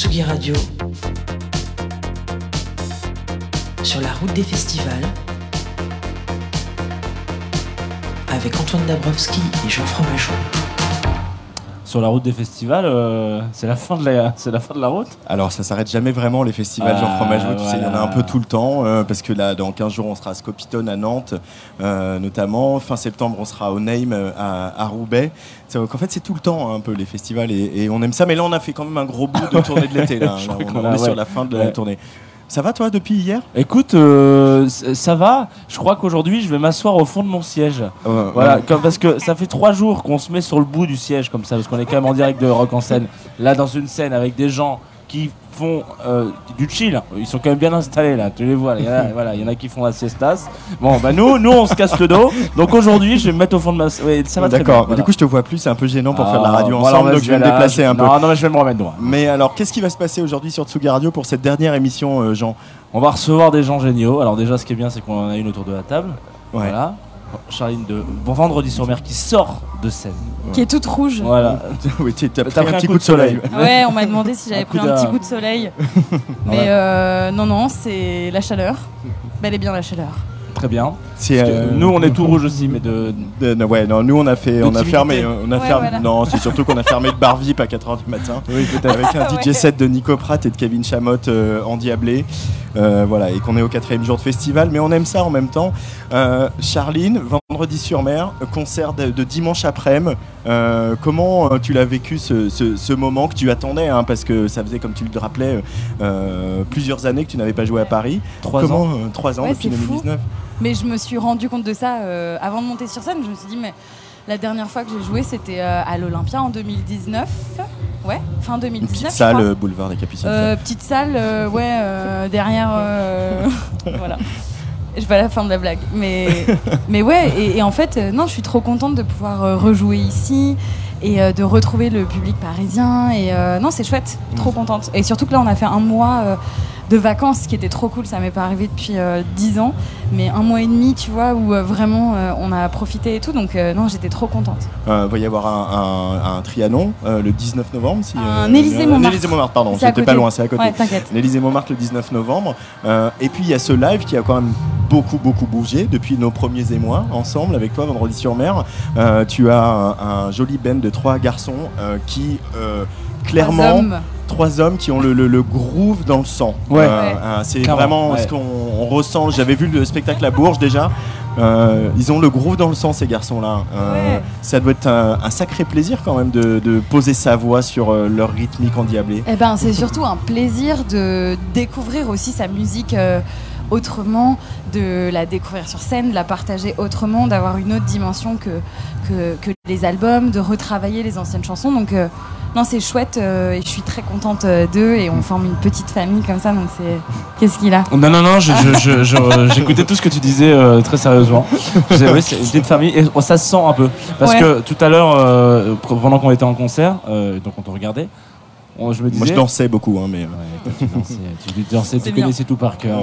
Tsugi Radio, sur la route des festivals, avec Antoine Dabrowski et Jean Fromageau. Sur la route des festivals, euh, c'est la fin de la, c'est la fin de la route. Alors ça s'arrête jamais vraiment les festivals Jean Ah, Fromageau, tu sais, il y en a voilà. un peu tout le temps, euh, parce que là dans 15 jours on sera à Scopitone à Nantes euh, notamment, fin septembre on sera au Name à, à Roubaix. C'est- Donc en fait c'est tout le temps hein, un peu les festivals et, et on aime ça, mais là on a fait quand même un gros bout de tournée de l'été, là, Là, crois on, on a- est sur la fin de Ouais. la tournée. Ça va toi depuis hier? Écoute, euh, ça va. Je crois qu'aujourd'hui, je vais m'asseoir au fond de mon siège. Euh, Voilà, ouais. comme, parce que ça fait trois jours qu'on se met sur le bout du siège comme ça, parce qu'on est quand même en direct de Rock en scène. Là, dans une scène avec des gens qui font euh, du chill. Ils sont quand même bien installés là, tu les vois. Il y, en a, voilà, il y en a qui font la siestas. Bon, bah nous, nous, on se casse le dos. Donc aujourd'hui, je vais me mettre au fond de ma. Ouais, ça va. D'accord, voilà. du coup je te vois plus, c'est un peu gênant pour faire de la Ah, radio ensemble, donc je vais me déplacer un peu. Non, non, mais je vais me remettre droit. Mais alors qu'est-ce qui va se passer aujourd'hui sur Tsugi Radio pour cette dernière émission euh, Jean? On va recevoir des gens géniaux. Alors déjà, ce qui est bien, c'est qu'on en a une autour de la table. Ouais. Voilà. Charline de Bon Vendredi sur Mer qui sort de scène. Qui est toute rouge. Voilà. oui, tu as pris, T'as un petit coup de soleil. Ouais, on m'a demandé si j'avais pris un petit coup de soleil. Mais Ouais. euh, non, non, c'est la chaleur. Bel et bien la chaleur. Très bien. Euh, Nous, on est tout rouge aussi, mais de. De- non, ouais, non, nous on a fait, on a fermé, on a Ouais, fermé. voilà. Non, c'est surtout qu'on a fermé le bar VIP à 4h du matin. Oui. Avec un DJ Ouais. set de Nico Pratt et de Kevin Chamotte euh, endiablé. Euh, voilà, et qu'on est au quatrième jour de festival, mais on aime ça en même temps. Euh, Charline, vendredi sur mer, concert de, de dimanche après-midi. Euh, comment euh, tu l'as vécu ce, ce- ce moment que tu attendais hein, Parce que ça faisait, comme tu le rappelais, euh, plusieurs années que tu n'avais pas joué à Paris. Trois comment ans. euh, Trois ans Ouais, depuis c'est fou. 2019. Mais je me suis rendu compte de ça euh, avant de monter sur scène. Je me suis dit, mais la dernière fois que j'ai joué, c'était euh, à l'Olympia en 2019. Ouais, fin 2019. Une petite salle, euh, boulevard des Capucines. Euh, petite salle, euh, ouais, euh, derrière. voilà. Je vais à la fin de la blague. Mais, mais ouais, et, et en fait, non, je suis trop contente de pouvoir rejouer ici et euh, de retrouver le public parisien. Et euh, non, c'est chouette, trop contente. Et surtout que là, on a fait un mois euh, de vacances, ce qui était trop cool. Ça m'est pas arrivé depuis 10 ans, mais un mois et demi, tu vois, où vraiment on a profité et tout. Donc, non, j'étais trop contente. Il va y avoir un, un- un Trianon le 19 novembre. Si, Un Élysée-Montmartre. un Élysée-Montmartre, pardon, C'est à j'étais pas loin, c'est à côté. Ouais, t'inquiète. L'Élysée-Montmartre le 19 novembre. Et puis il y a ce live qui a quand même beaucoup, beaucoup bougé depuis nos premiers émois ensemble avec toi, Vendredi sur Mer. Tu as un, un joli band de trois garçons euh, qui. euh, Clairement, Trois hommes. trois hommes qui ont le, le- le groove dans le sang. Ouais. Ouais. euh, c'est vraiment ouais. ce qu'on on ressent. J'avais vu le spectacle à Bourges déjà. Euh, ils ont le groove dans le sang, ces garçons-là. Euh, Ouais. Ça doit être un, un sacré plaisir quand même de, de poser sa voix sur euh, leur rythmique endiablée. Eh ben, c'est surtout un plaisir de découvrir aussi sa musique euh, autrement, de la découvrir sur scène, de la partager autrement, d'avoir une autre dimension que, que, que les albums, de retravailler les anciennes chansons. Donc, euh, non, c'est chouette euh, et je suis très contente euh, d'eux et on forme une petite famille comme ça. Donc, c'est. Qu'est-ce qu'il a? Non, non, non, j'écoutais tout ce que tu disais euh, très sérieusement. Je disais, oui, c'est une petite famille et oh, ça se sent un peu. Parce Ouais. que tout à l'heure, pendant qu'on était en concert, donc on te regardait, on- je me disais. Moi je dansais beaucoup, hein, mais. euh, Ouais, tu dansais, tu dansais, connaissais tout par cœur.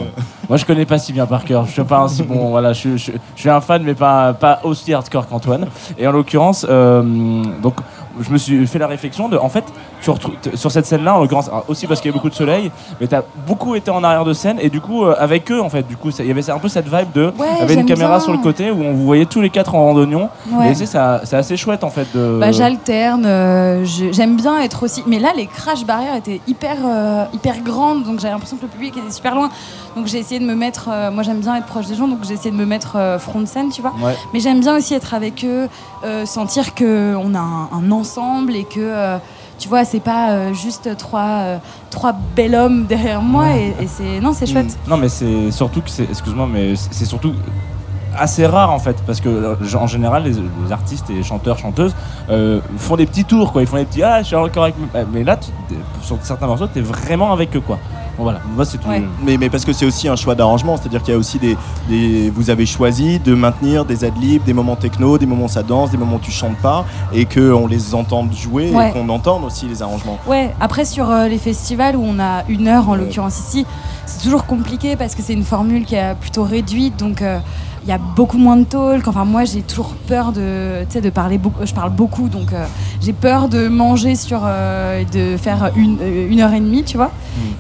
Moi, je connais pas si bien par cœur. Je suis pas un si bon. Voilà, je, je- je suis un fan, mais pas, pas aussi hardcore qu'Antoine. Et en l'occurrence, euh, donc, je me suis fait la réflexion de, en fait, sur cette scène-là, en l'occurrence, alors, aussi parce qu'il y a beaucoup de soleil, mais tu as beaucoup été en arrière de scène et du coup, euh, avec eux, en fait, du coup, il y avait un peu cette vibe de, Ouais, il y avait une caméra bien. sur le côté où on vous voyait tous les quatre en randonnion. Ouais. Et ça- c'est assez chouette, en fait, de. Bah, j'alterne, euh, j'aime bien être aussi. Mais là, les crash barrières étaient hyper, euh, hyper grandes, donc j'avais l'impression que le public était super loin. Donc j'ai essayé de me mettre. euh, moi, j'aime bien être proche des gens, donc j'ai essayé de me mettre euh, front de scène, tu vois. Ouais. Mais j'aime bien aussi être avec eux, euh, sentir que on a un, un ensemble et que. tu vois, c'est pas juste trois, trois hommes derrière moi et, et c'est non, c'est chouette. Non, mais c'est surtout que c'est, excuse-moi, mais c'est surtout assez rare en fait, parce que en général, les, les artistes et chanteurs, chanteuses euh, font des petits tours, quoi. Ils font des petits ah, je suis encore avec. Mais là, tu- sur certains morceaux, t'es vraiment avec eux, quoi. Voilà, moi c'est tout. Ouais. Mais, mais parce que c'est aussi un choix d'arrangement, c'est-à-dire qu'il y a aussi des, des- Vous avez choisi de maintenir des adlibs, des moments techno, des moments où ça danse, des moments où tu chantes pas, et qu'on les entende jouer Ouais. et qu'on entende aussi les arrangements. Ouais, après sur euh, les festivals où on a une heure en l'occurrence ici, c'est toujours compliqué parce que c'est une formule qui est plutôt réduite. Donc euh, il y a beaucoup moins de talk. Enfin, moi, j'ai toujours peur de, de parler beaucoup. Je parle beaucoup, donc euh, j'ai peur de manger sur, euh, de faire une, euh, une heure et demie, tu vois.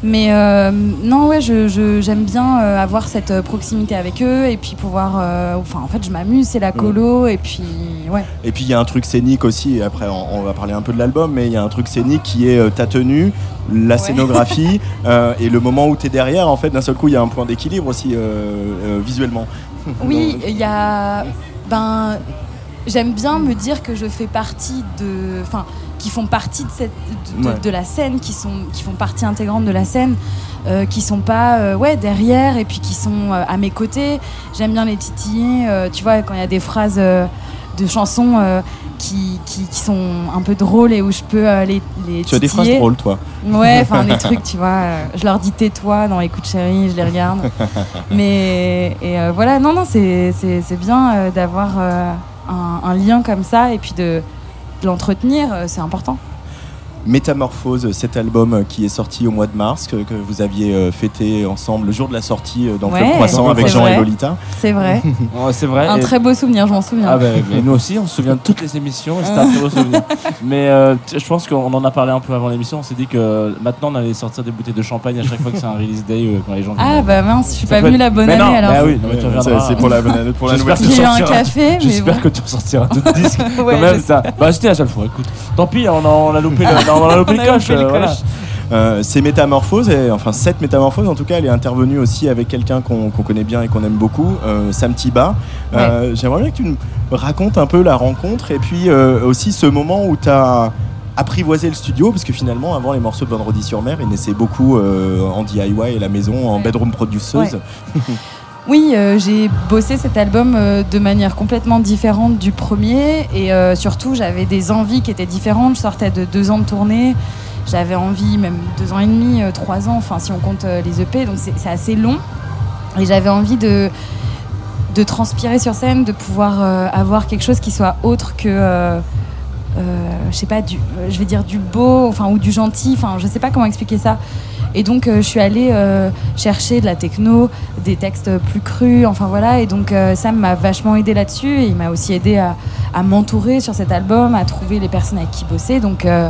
Mais euh, non, ouais, je- je- j'aime bien avoir cette proximité avec eux et puis pouvoir. Enfin, en fait, je m'amuse, c'est la colo, et puis ouais. Et puis il y a un truc scénique aussi, après on, on va parler un peu de l'album, mais il y a un truc scénique qui est ta tenue, la Ouais. scénographie, et le moment où tu es derrière, en fait, d'un seul coup, il y a un point d'équilibre aussi visuellement. Oui, il y a. Ben, j'aime bien me dire que je fais partie de. Enfin, qui font partie de, cette, de, de- Ouais. de la scène, qui, sont, qui font partie intégrante de la scène, euh, qui sont pas euh, ouais, derrière et puis qui sont euh, à mes côtés. J'aime bien les titiller. euh, tu vois, quand il y a des phrases de chansons qui, qui, qui sont un peu drôles et où je peux euh, les, les Tu as des phrases drôles, toi. Ouais, enfin les trucs, tu vois. euh, je leur dis tais-toi dans Écoute chérie, je les regarde. Mais et euh, voilà, non, non, c'est bien euh, d'avoir euh, un, un lien comme ça et puis de, de l'entretenir, c'est important. Métamorphose, cet album qui est sorti au mois de mars, que, que vous aviez euh, fêté ensemble le jour de la sortie euh, dans Club Ouais, Croissant avec Jean et vrai. Lolita. C'est vrai. C'est vrai. un et- très beau souvenir, je m'en souviens. Ah bah, mais nous aussi, on se souvient de toutes les émissions et c'était un très beau souvenir. Mais euh, je pense qu'on en a parlé un peu avant l'émission. On s'est dit que maintenant on allait sortir des bouteilles de champagne à chaque fois que c'est un release day euh, quand les gens Ah viennent. bah mince, je suis pas être- la bonne Mais année non, alors. bah oui, non, mais tu Ouais, reviendras. c'est pour la, pour la nouvelle J'ai eu un café, mais J'espère que tu ressortiras d'autres disques. Quand même. Bah, c'était la seule fois, écoute. Tant pis, on a, on a loupé le, on a loupé On le a coche. loupé le euh, voilà. coche. Euh, ces métamorphoses, et, enfin cette métamorphose en tout cas, elle est intervenue aussi avec quelqu'un qu'on connaît bien et qu'on aime beaucoup, euh, Sam Tiba. Euh, J'aimerais bien que tu me racontes un peu la rencontre et puis euh, aussi ce moment où tu as apprivoisé le studio, parce que finalement, avant les morceaux de Vendredi sur mer, ils naissaient beaucoup euh, en DIY à la maison, en Ouais. bedroom produceuse. Ouais. Oui, euh, j'ai bossé cet album euh, de manière complètement différente du premier et euh, surtout j'avais des envies qui étaient différentes. Je sortais de deux ans de tournée, j'avais envie même deux ans et demi, trois ans, enfin si on compte les EP, donc c'est assez long. Et j'avais envie de, transpirer sur scène, de pouvoir avoir quelque chose qui soit autre que, je sais pas, euh, je vais dire du beau, enfin ou du gentil, enfin je sais pas comment expliquer ça. Et donc euh, je suis allée euh, chercher de la techno, des textes plus crus, enfin voilà. Et donc euh, Sam m'a vachement aidé là-dessus. Il m'a aussi aidé à, m'entourer sur cet album, à trouver les personnes avec qui bosser. Donc, euh,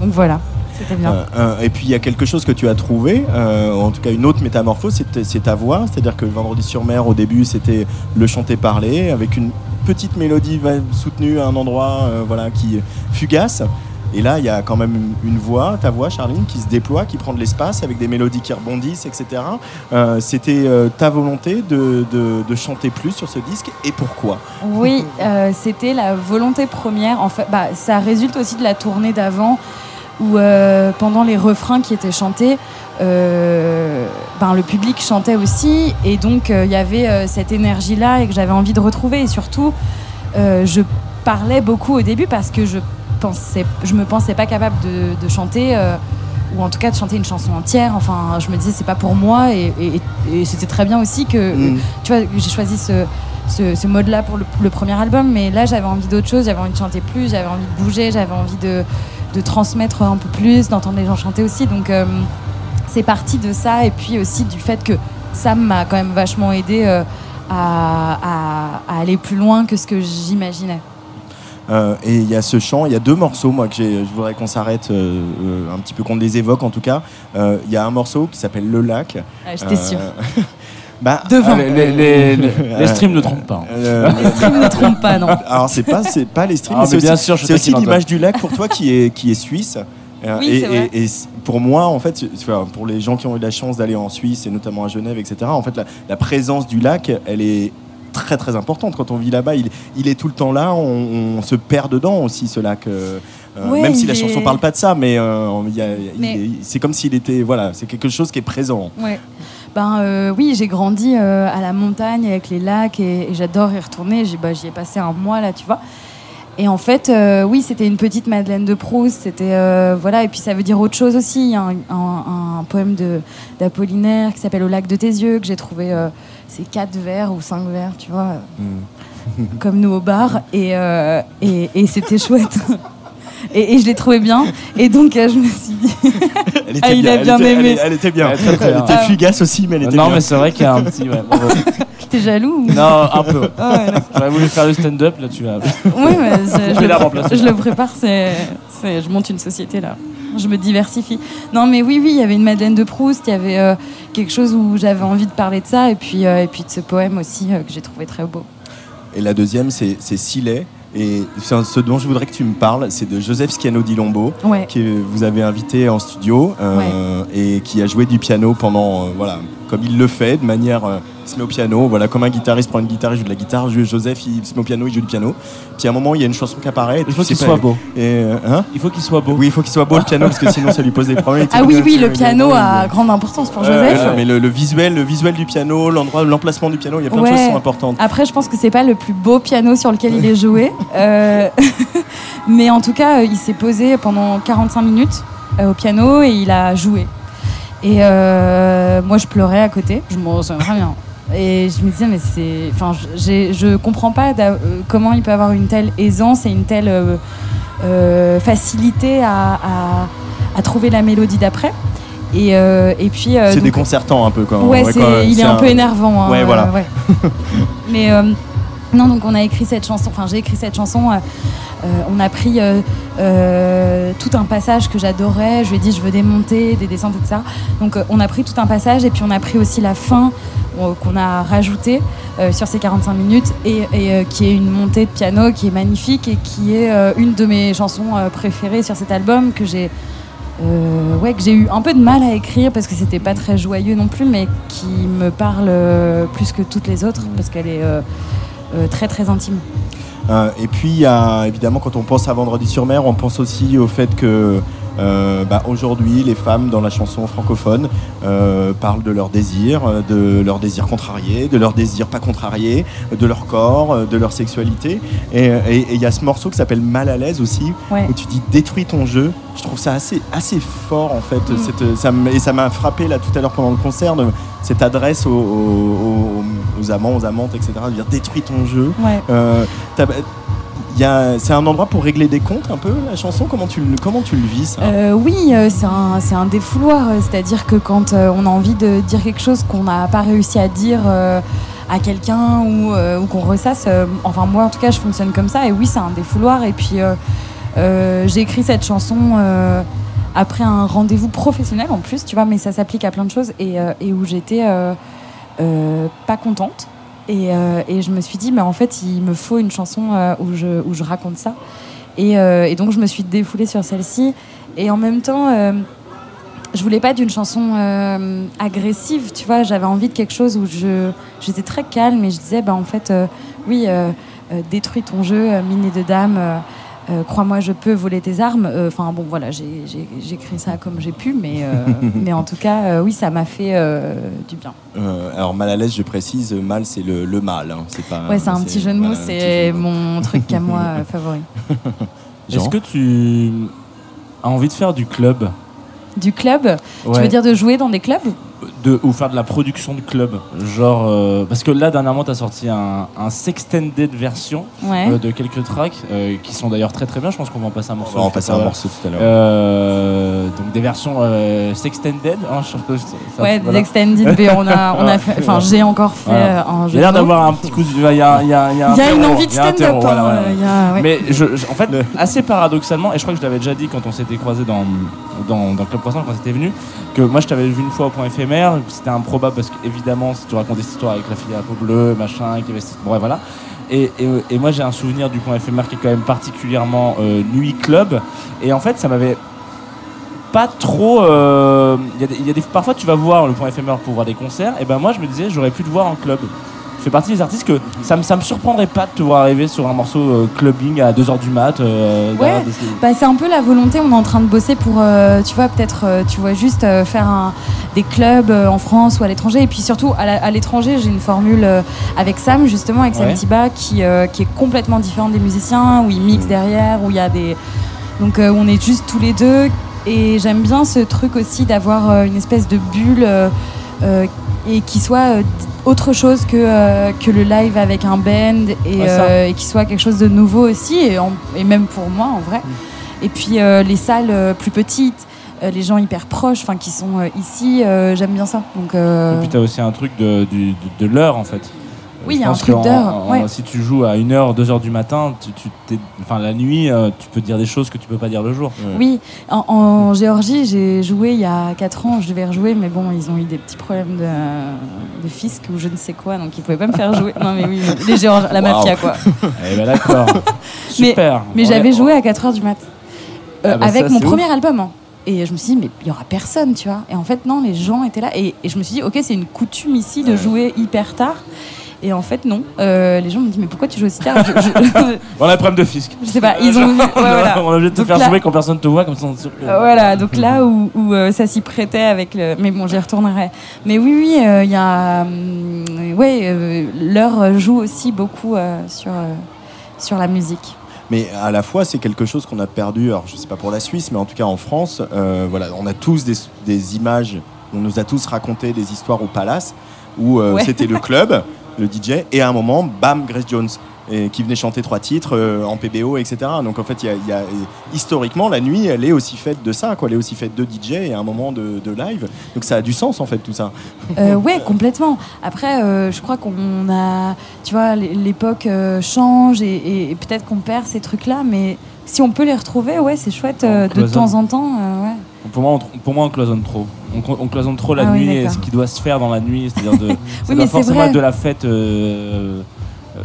donc voilà, c'était bien. Euh, euh, et puis il y a quelque chose que tu as trouvé, euh, en tout cas une autre métamorphose, c'est ta voix. C'est-à-dire que Vendredi sur mer, au début, c'était le chanter-parler avec une petite mélodie soutenue à un endroit euh, voilà, qui fugace. Et là, il y a quand même une, voix, ta voix, Charline, qui se déploie, qui prend de l'espace avec des mélodies qui rebondissent, etc. Euh, c'était euh, ta volonté de, de- chanter plus sur ce disque et pourquoi? Oui, c'était la volonté première. En fait, bah, ça résulte aussi de la tournée d'avant, où euh, pendant les refrains qui étaient chantés, euh, ben, le public chantait aussi, et donc euh, il y avait euh, cette énergie-là et que j'avais envie de retrouver. Et surtout, euh, je parlais beaucoup au début parce que je pensais, je me pensais pas capable de, de chanter. euh, ou en tout cas de chanter une chanson entière. Enfin, je me disais c'est pas pour moi et, et- et c'était très bien aussi que Mm. tu vois, j'ai choisi ce, ce, ce mode-là pour le, le premier album, mais là j'avais envie d'autre chose, j'avais envie de chanter plus, j'avais envie de bouger, j'avais envie de, de transmettre un peu plus, d'entendre les gens chanter aussi. Donc euh, c'est parti de ça et puis aussi du fait que Sam m'a quand même vachement aidé euh, à, à- à aller plus loin que ce que j'imaginais. Euh, et il y a ce chant, il y a deux morceaux, moi, que je voudrais qu'on s'arrête un petit peu, qu'on les évoque en tout cas. Il y a un morceau qui s'appelle Le Lac. Ah, J'étais sûre. Euh, bah, Devant. Ah, les, les- les- les- les streams ne trompent pas. hein. euh, Les streams ne trompent pas, non. alors c'est pas c'est pas les streams, Ah, mais c'est aussi, sûr, je c'est aussi l'image du lac pour toi qui est qui est suisse. Euh, Oui, et, c'est vrai. et- pour moi, en fait, pour les gens qui ont eu la chance d'aller en Suisse et notamment à Genève, etc. En fait, la, la présence du lac, elle est très très importante quand on vit là-bas. Il, il est tout le temps là. On, on se perd dedans aussi ce lac. euh, euh, Ouais, même si la chanson est- parle pas de ça, mais, euh, c'est comme s'il était voilà, c'est quelque chose qui est présent. Ouais. Ben euh, oui, j'ai grandi euh, à la montagne avec les lacs et, et j'adore y retourner. J'y bah, j'y ai passé un mois là, tu vois. Et en fait, euh, oui, c'était une petite Madeleine de Proust. C'était voilà, et puis ça veut dire autre chose aussi. Il y a un, un- un poème d'Apollinaire qui s'appelle Au lac de tes yeux que j'ai trouvé. c'est quatre vers ou cinq vers, tu vois, comme nous au bar. Et et, et c'était chouette. Et, et je l'ai trouvé bien. Et donc euh, je me suis dit. Elle Ah, il a elle bien était, aimé. Elle, elle était bien. Elle est très, très Elle bien. était fugace aussi, mais elle était non, bien. mais c'est vrai qu'il y a un petit. ouais. T'es jaloux ou- Non, un peu. Ah ouais. J'aurais voulu faire le stand-up, là tu as. Ouais, mais je, Je vais le la remplacer. je le prépare, c'est, c'est- je monte une société là. Je me diversifie. Non, mais oui, oui, il y avait une Madeleine de Proust, il y avait euh, quelque chose où j'avais envie de parler de ça, et puis, euh, et puis de ce poème aussi euh, que j'ai trouvé très beau. Et la deuxième, c'est c'est Silet. Et ce dont je voudrais que tu me parles, c'est de Joseph Schiano di Lombo, Ouais. que vous avez invité en studio euh, et qui a joué du piano pendant, euh, voilà, comme il le fait, de manière, euh, il se met au piano, voilà, comme un guitariste prend une guitare, il joue de la guitare, Joseph, il se met au piano, il joue du piano. Puis à un moment, il y a une chanson qui apparaît. Il faut qu'il soit beau. Et, euh, hein Il faut qu'il soit beau. oui, il faut qu'il soit beau le piano parce que sinon ça lui pose des problèmes. Ah oui, oui, le piano a grande importance pour Joseph. mais le, le visuel, le visuel du piano, l'endroit, l'emplacement du piano, il y a plein de choses qui sont importantes. Après, je pense que c'est pas le plus beau piano sur lequel il est joué. Euh, mais en tout cas, il s'est posé pendant 45 minutes au piano et il a joué. Et euh, moi, je pleurais à côté. Je m'en souviens très bien. Et je me disais, mais c'est. Enfin, j'ai- je comprends pas euh, comment il peut avoir une telle aisance et une telle euh, euh, facilité à, à- à trouver la mélodie d'après. Et, euh, et puis. euh, c'est déconcertant un peu quand Ouais, ouais, c'est- quand- il est un, peu énervant. hein, Ouais, voilà. euh, ouais. Mais euh, non, donc on a écrit cette chanson. Enfin, j'ai écrit cette chanson. euh, euh, on a pris euh, tout un passage que j'adorais. Je lui ai dit, je veux des montées, des descentes, etc. Donc on a pris tout un passage et puis on a pris aussi la fin qu'on a rajoutée sur ces 45 minutes et, qui est une montée de piano qui est magnifique et qui est une de mes chansons préférées sur cet album que j'ai que j'ai eu un peu de mal à écrire parce que c'était pas très joyeux non plus, mais qui me parle plus que toutes les autres parce qu'elle est très très intime. Euh, et puis, évidemment, quand on pense à Vendredi sur mer, on pense aussi au fait que euh, bah, aujourd'hui, les femmes dans la chanson francophone euh, parlent de leurs désirs, euh, de leurs désirs contrariés, de leurs désirs pas contrariés, de leur corps, de leur sexualité. Et il y a ce morceau qui s'appelle Mal à l'aise aussi, Ouais. où tu dis détruis ton jeu. Je trouve ça assez, assez fort en fait. Mm. Cette- ça et ça m'a frappé là tout à l'heure pendant le concert, de, cette adresse aux, aux- aux- aux amants, aux amantes, etc. De dire détruis ton jeu. Ouais. Euh, c'est un endroit pour régler des comptes un peu la chanson? Comment tu, comment tu le vis ça? Euh, oui, euh, c'est un, un défouloir, c'est-à-dire que quand euh, on a envie de dire quelque chose qu'on n'a pas réussi à dire à quelqu'un ou, qu'on ressasse, enfin moi en tout cas je fonctionne comme ça. Et oui c'est un défouloir. Et puis j'ai écrit cette chanson après un rendez-vous professionnel en plus, tu vois, mais ça s'applique à plein de choses. Et, où j'étais pas contente. Et, euh, et je me suis dit, mais en fait, il me faut une chanson euh, où, je, où je raconte ça. Et, euh, et donc, je me suis défoulée sur celle-ci. Et en même temps, je voulais pas d'une chanson agressive, tu vois. J'avais envie de quelque chose où je, j'étais très calme et je disais, bah, en fait, oui, détruis ton jeu, mine de dames. Euh, Crois-moi, je peux voler tes armes. Euh, Enfin bon, voilà, j'ai écrit ça comme j'ai pu, mais, euh, mais en tout cas, euh, oui, ça m'a fait euh, du bien. Euh, alors mal à l'aise je précise mal c'est le, le mal hein, c'est pas Ouais, c'est un petit jeu de mots, c'est mon truc à moi euh, favori. Est-ce que tu as envie de faire du club? Du club? Tu veux dire de jouer dans des clubs? De, ou faire de la production de club genre euh, parce que là dernièrement tu as sorti un, un sextended version Ouais. euh, de quelques tracks euh, qui sont d'ailleurs très très bien je pense qu'on va en passer un on morceau va en passer un morceau tout à l'heure Euh, donc des versions euh, sextended hein, je- ça- Ouais, voilà. des extended, mais on a, on a fait, enfin, j'ai encore fait Voilà. un il jeu y a l'air d'avoir un petit coup de- il y a, il y a, il y a, Il y a un une envie de il stand-up. terreau, voilà, voilà. il y a- ouais. Mais je, je- en fait, Le- assez paradoxalement, et je crois que je l'avais déjà dit quand on s'était croisé dans, dans, dans Club Croissant, quand c'était venu, que moi je t'avais vu une fois au point éphémère, c'était improbable parce qu'évidemment, si tu racontais cette histoire avec la fille à peau bleue, machin, qui avait cette- voilà. Et, et, moi j'ai un souvenir du point éphémère qui est quand même particulièrement euh, nuit club. Et en fait, ça m'avait pas trop. euh, y a des, parfois, tu vas voir le point éphémère pour voir des concerts. Et ben moi, je me disais, j'aurais pu te voir en club. Je fais partie des artistes que ça me, ça me surprendrait pas de te voir arriver sur un morceau euh, clubbing à 2h du mat. euh, des- Bah, c'est un peu la volonté, on est en train de bosser pour, euh, tu vois, peut-être, tu vois, juste faire un- des clubs en France ou à l'étranger. Et puis surtout, à l'étranger, j'ai une formule avec Sam, justement, avec Sam Ouais. Tiba, qui, qui est complètement différente des musiciens, où il mixe derrière, où il y a des. Donc, on est juste tous les deux. Et j'aime bien ce truc aussi d'avoir une espèce de bulle euh, et qui soit euh, autre chose que, euh, que le live avec un band et, Ouais, ça. euh, et qui soit quelque chose de nouveau aussi, et, en- et même pour moi en vrai. Et puis euh, les salles plus petites, les gens hyper proches, enfin qui sont ici, j'aime bien ça. Donc, Et puis t'as aussi un truc de, de, de l'heure en fait. Oui, il y a un truc d'heure. Ouais. Si tu joues à 1h, 2h du matin, tu, tu t'es- enfin, la nuit, euh, tu peux dire des choses que tu peux pas dire le jour. Oui, en, en Géorgie, j'ai joué il y a 4 ans, je devais rejouer, mais bon, ils ont eu des petits problèmes de, de fisc ou je ne sais quoi, donc ils pouvaient pas me faire jouer. Non, mais oui, les Géorgiens, la mafia, quoi. Eh ben d'accord. Super. Mais j'avais joué à 4 heures du mat. Euh, Ah bah avec ça, mon premier album. hein. Et je me suis dit, mais il y aura personne, tu vois. Et en fait, non, les gens étaient là. Et, et je me suis dit, ok, c'est une coutume ici de jouer hyper tard. Et en fait, non. Euh, les gens me disent, mais pourquoi tu joues aussi tard je, je- On a un problème de fisc. je sais pas, ils ont vu. ouais, voilà. On est obligé de te Donc faire là- jouer quand personne te voit, comme ça on est sûr que- Euh, Voilà, donc là où, où, euh, ça s'y prêtait avec le. Mais bon, j'y retournerai. Mais oui, oui, euh, il y a. ouais, euh, l'heure joue aussi beaucoup euh, sur, euh, sur la musique. Mais à la fois, c'est quelque chose qu'on a perdu. Alors, je sais pas pour la Suisse, mais en tout cas en France, euh, voilà, on a tous des, des images. On nous a tous raconté des histoires au Palace où euh, Ouais. c'était le club, le DJ, et à un moment, bam, Grace Jones. Qui venait chanter trois titres euh, en PBO, etc. Donc en fait, y y a- historiquement, la nuit, elle est aussi faite de ça, quoi. Elle est aussi faite de DJ et à un moment de, live. Donc ça a du sens, en fait, tout ça. Euh, ouais, complètement. Après, euh, je crois qu'on a. Tu vois, l'é- l'époque euh, change et- et peut-être qu'on perd ces trucs-là, mais si on peut les retrouver, ouais, c'est chouette euh, de temps en temps. euh, ouais. Pour moi, on, pour moi, on cloisonne trop. On, clo- on cloisonne trop la Ah oui, nuit et ce qui doit se faire dans la nuit, c'est-à-dire de. Oui, mais forcément vrai. de la fête. euh,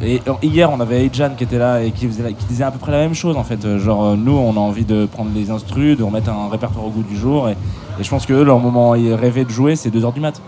et hier, on avait Ejan qui était là et qui, faisait la- qui disait à peu près la même chose en fait. Genre, nous, on a envie de prendre les instrus, de remettre un répertoire au goût du jour. Et, et je pense que eux, leur moment rêvaient de jouer, c'est 2h du mat.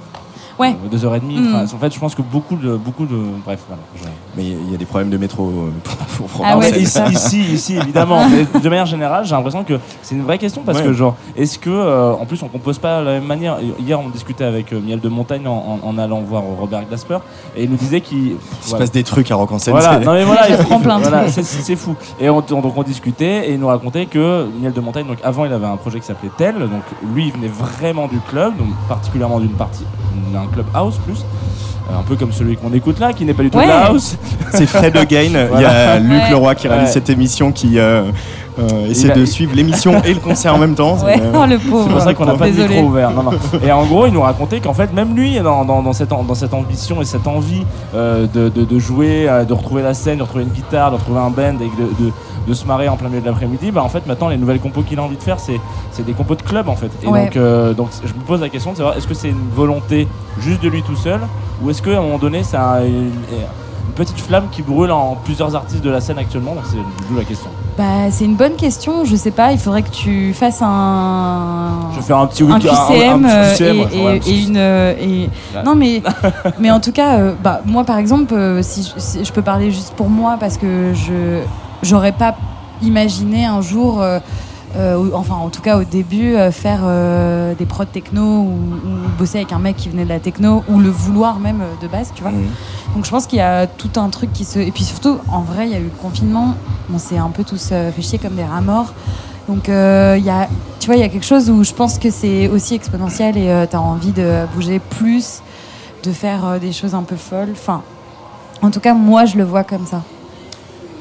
Ouais. Euh, 2h30. Mm. Enfin, En fait, je pense que beaucoup de. Beaucoup de bref, voilà. je- Mais il y a des problèmes de métro euh, pour, pour prendre Ah en ouais, ici, ça. ici, ici, évidemment. Mais de manière générale, j'ai l'impression que c'est une vraie question parce Ouais. que, genre, est-ce que, euh, en plus, on compose pas de la même manière Hier, on discutait avec euh, Miel de Montagne en, en- en allant voir Robert Glasper et il nous disait qu'il. Il se passe des trucs à Rock en scène. Voilà, non mais voilà, il prend plein de voilà, trucs. c'est- c'est c'est fou. Et on, on- donc on discutait et il nous racontait que Miel de Montagne, donc avant il avait un projet qui s'appelait Tel, donc lui il venait vraiment du club, donc particulièrement d'une partie, d'un club house plus, Euh, un peu comme celui qu'on écoute là, qui n'est pas du tout de la Ouais. house. C'est Fred Again. Il y a. Luc Ouais. Leroy qui réalise Ouais. cette émission qui euh, euh, a- de suivre l'émission et le concert en même temps. Ouais, euh, oh, le pauvre. C'est pour ça qu'on n'a pas de Désolé. micro ouvert. Non, non. Et en gros, il nous racontait qu'en fait, même lui, dans, dans, dans cette, dans cette ambition et cette envie euh, de, de- de jouer, euh, de retrouver la scène, de retrouver une guitare, de retrouver un band et de, de- de se marrer en plein milieu de l'après-midi, bah, en fait, maintenant, les nouvelles compos qu'il a envie de faire, c'est c'est des compos de club en fait. Et Ouais. donc, euh, donc, je me pose la question de savoir est-ce que c'est une volonté juste de lui tout seul ou est-ce qu'à un moment donné, c'est un- une, une petite flamme qui brûle en plusieurs artistes de la scène actuellement Donc, c'est d'où la question. Bah, c'est une bonne question. Je sais pas, il faudrait que tu fasses un. Je vais faire un petit un week- QCM, un petit euh, QCM, ouais, et, ouais, un et- petit et une euh, et Ouais. non mais mais en tout cas euh, bah moi par exemple euh, si, je- si je peux parler juste pour moi parce que je j'aurais pas imaginé un jour euh, euh, enfin en tout cas au début euh, faire euh, des prods techno ou, ou bosser avec un mec qui venait de la techno ou le vouloir même de base tu vois. Mhm. donc je pense qu'il y a tout un truc qui se et puis surtout en vrai il y a eu le confinement. On s'est un peu tous fait chier comme des rats morts. Donc il y a tu vois il y a quelque chose où je pense que c'est aussi exponentiel et tu as envie de bouger plus de faire des choses un peu folles. Enfin en tout cas moi je le vois comme ça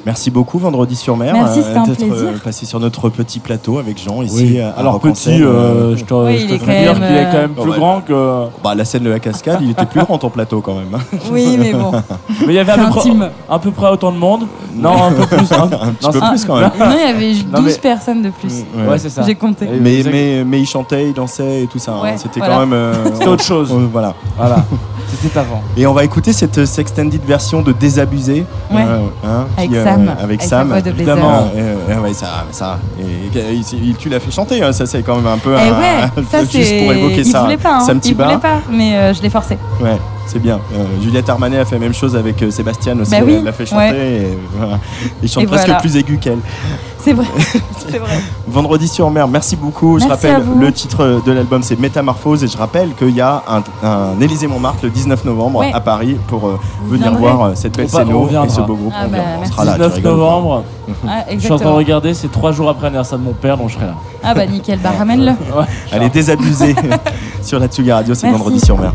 Merci beaucoup, Vendredi sur Mer. Merci, un d'être, plaisir. euh, passé sur notre petit plateau avec Jean ici. Oui. à- à Alors petit, euh, euh, je te, Oui, je il te est fais quand dire même, qu'il est quand euh, même Oh, plus ouais. grand que. bah, la scène de la cascade, il était plus grand ton plateau quand même. oui mais bon Mais il y avait à peu, près, à peu près autant de monde. Non, un peu plus. hein. Un petit Non, peu plus quand même. non il y avait 12 Non, mais- personnes de plus Ouais. Ouais, c'est ça. j'ai compté Mais, mais, mais il chantait, il dansait et tout ça. hein. C'était voilà. quand même. euh, C'était autre chose. euh, voilà. Voilà. C'était avant. Et on va écouter cette euh, extended version de Désabusé. Ouais. hein, avec qui, euh, Sam avec sa Sam. de blazer. évidemment. Euh, euh, ouais, ça, ça. Et, et- il- tu l'as fait chanter, hein, ça c'est quand même un peu Eh un- ouais, ça juste pour évoquer il ça. voulait pas, hein. Sam il voulait pas, mais euh, je l'ai forcé. Ouais, c'est bien. Euh, Juliette Armanet a fait la même chose avec euh, Sébastien aussi. Bah oui, Elle l'a fait chanter. ouais. Et, voilà. Il chante Et presque voilà. plus aigu qu'elle. C'est vrai. Vendredi sur mer, merci beaucoup. je rappelle, le titre de l'album c'est Métamorphose et je rappelle qu'il y a un, un Élysée Montmartre le 19 novembre Ouais. à Paris pour euh, venir voir euh, cette belle scéno et ce beau groupe. Ah on, bah, on sera là. tu 19 rigoles pas. novembre. Ah, Je suis en train de regarder, c'est trois jours après l'anniversaire de mon père, donc je serai là. Ah bah nickel, bah ramène-le. Ouais. Allez, désabusé sur la Tsuga Radio, c'est. Vendredi sur mer.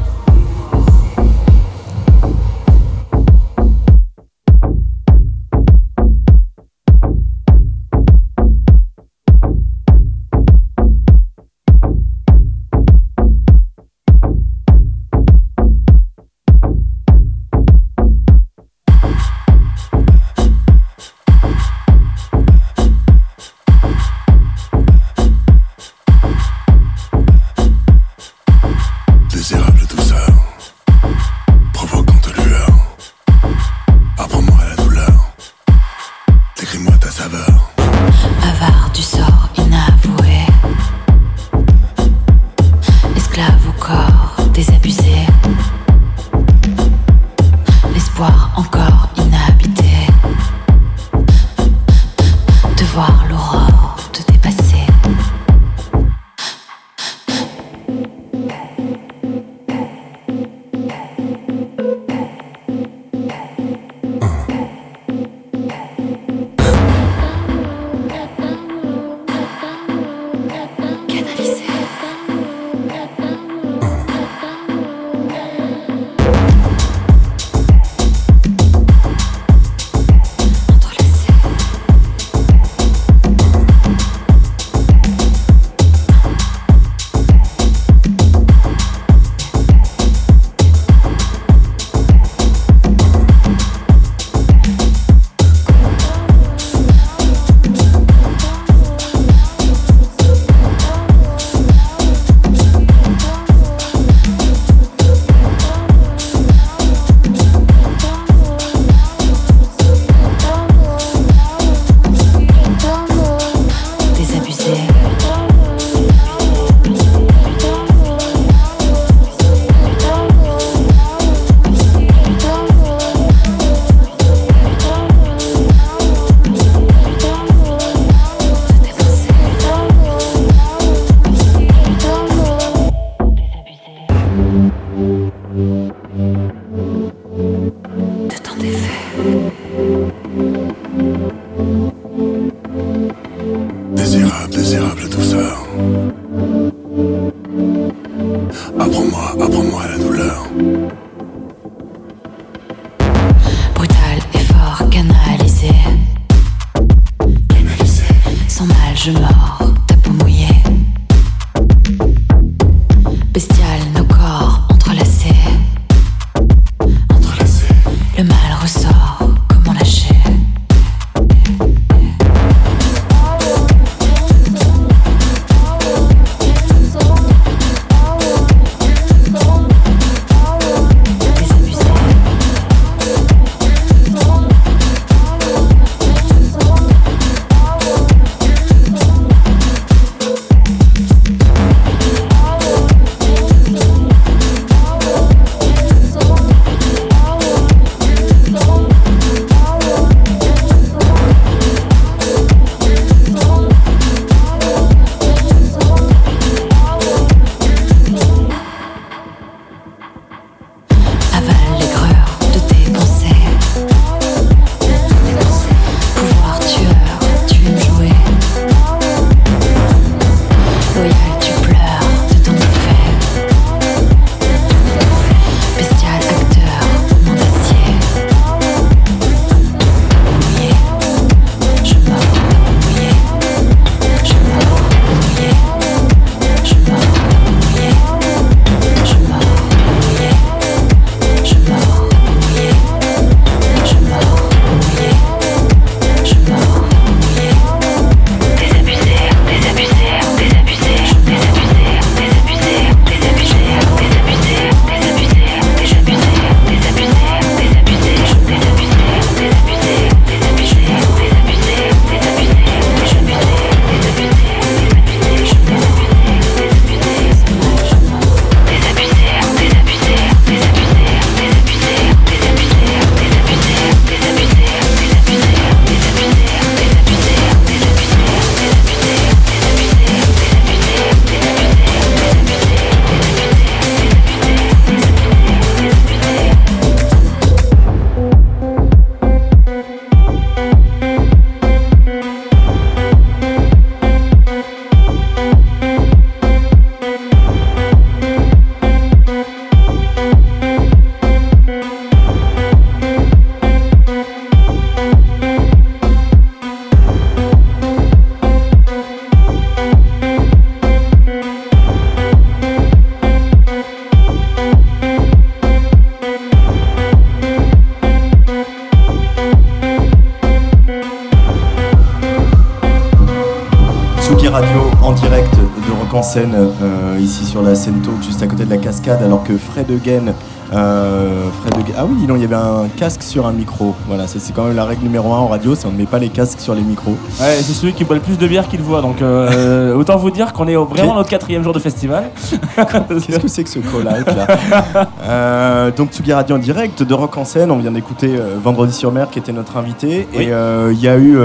Sur la scène Talk, juste à côté de la cascade, alors que Fred Again. Euh, Fred Again- Ah oui, donc, il y avait un casque sur un micro. Voilà, c'est quand même la règle numéro un en radio, c'est on ne met pas les casques sur les micros. Ouais, c'est celui qui boit le plus de bière qu'il voit. Donc euh, autant vous dire qu'on est vraiment notre quatrième jour de festival. Qu'est-ce que c'est que ce call-out là Euh, Donc Tsugi Radio en direct de Rock en scène, on vient d'écouter euh, Vendredi sur mer qui était notre invité. Oui. Et euh, il y a eu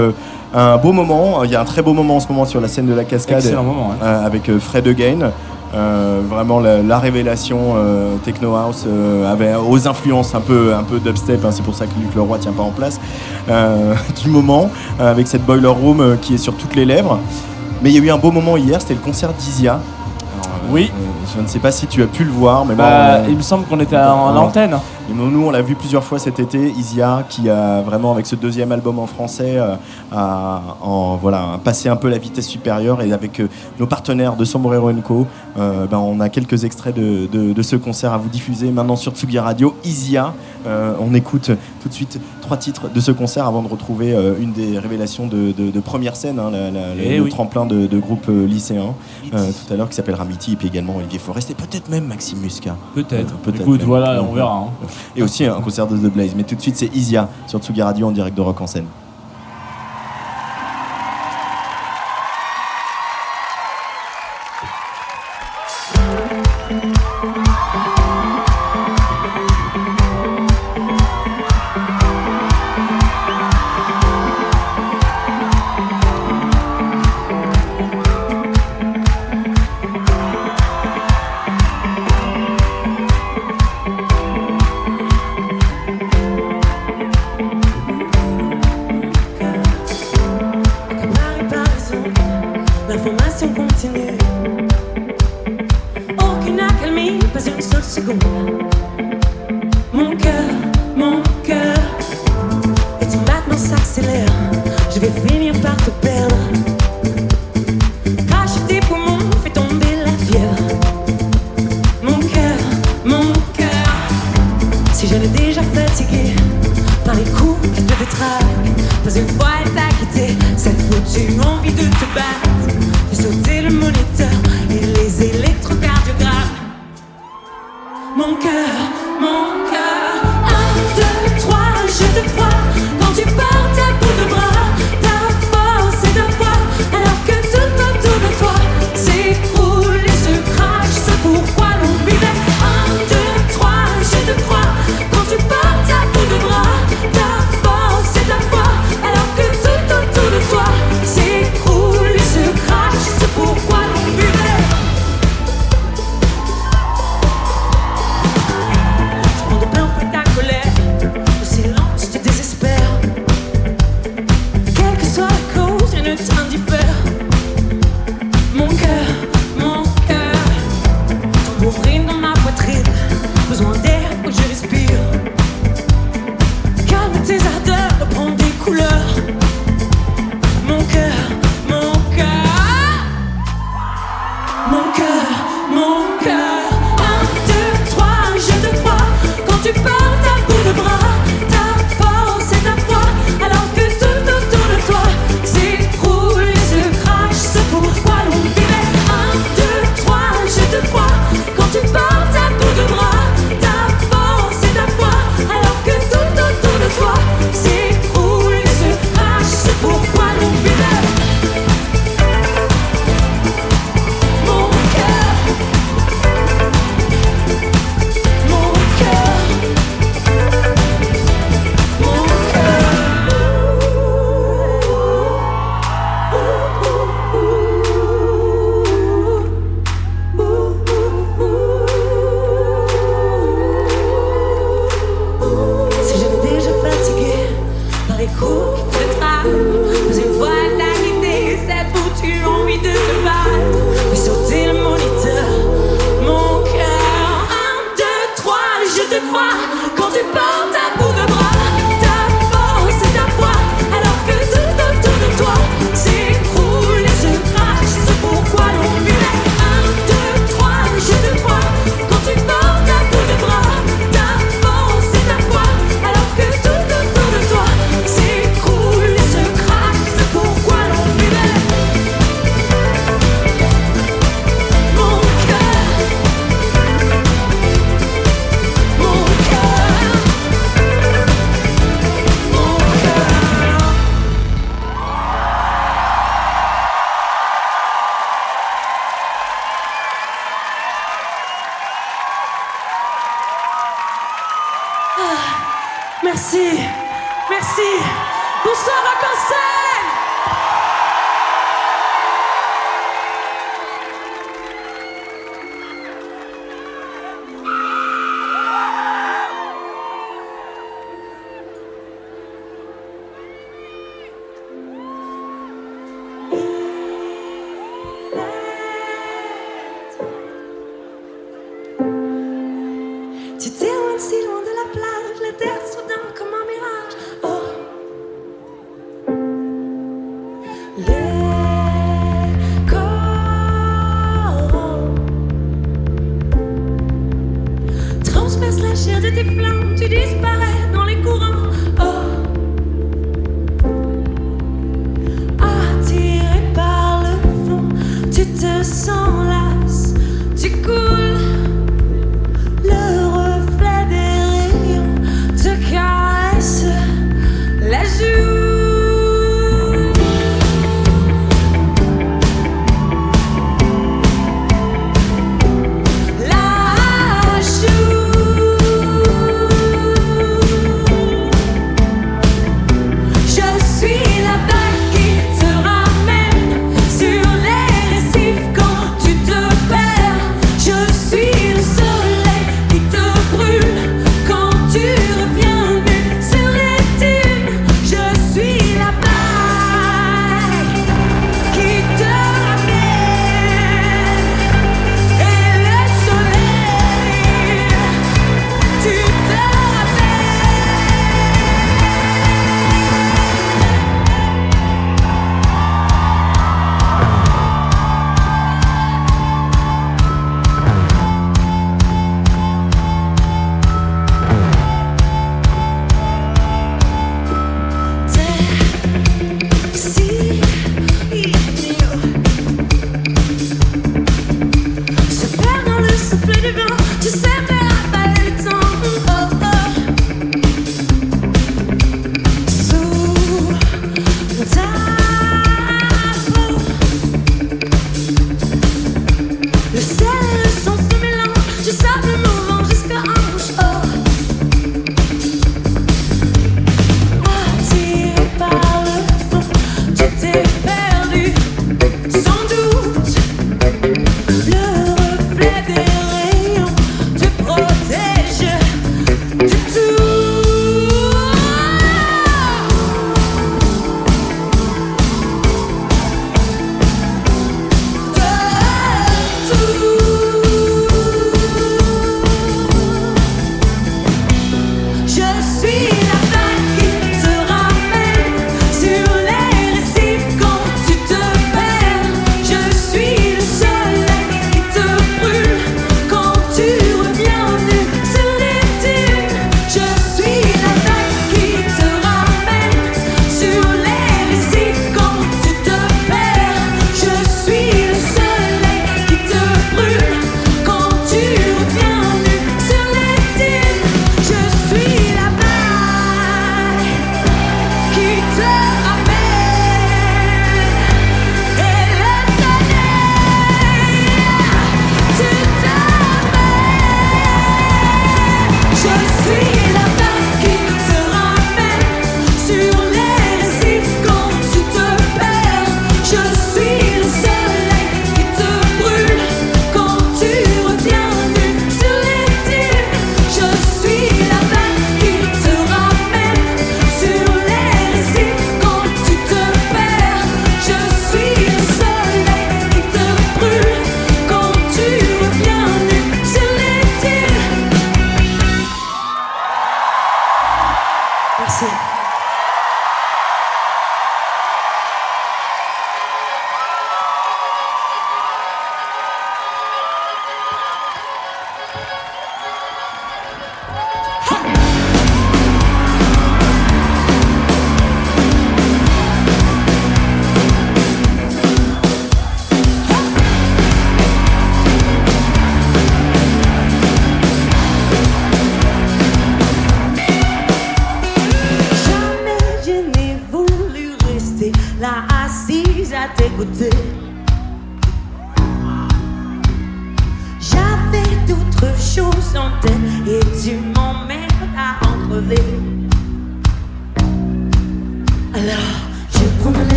un beau moment, il y a un très beau moment en ce moment sur la scène de la cascade. Moment. hein. euh, avec Fred Again. Euh, vraiment la, la révélation euh, techno house euh, aux influences un peu un peu dubstep hein, c'est pour ça que Luc Leroy tient pas en place euh, du moment avec cette boiler room qui est sur toutes les lèvres. Mais il y a eu un beau moment hier c'était le concert d'Isia Oui. je ne sais pas si tu as pu le voir mais Bah, bon, il me semble qu'on était en antenne. nous, on l'a vu plusieurs fois cet été, Isia, qui a vraiment, avec ce deuxième album en français, euh, a en, voilà, passé un peu la vitesse supérieure. Et avec euh, nos partenaires de Sombrero Co, euh, ben, on a quelques extraits de, de- de ce concert à vous diffuser maintenant sur Tsugi Radio. Isia, euh, on écoute tout de suite trois titres de ce concert avant de retrouver euh, une des révélations de, première scène, hein, la- la- Eh le oui. tremplin de, groupe lycéen tout à l'heure qui s'appellera et puis également Olivier Forest et peut-être même Maxime Muscat. Peut-être. Peut-être Écoute, même. voilà, on verra. hein. Et aussi un concert de The Blaze. Mais tout de suite, c'est Isia sur Tsugi Radio en direct de Rock en scène.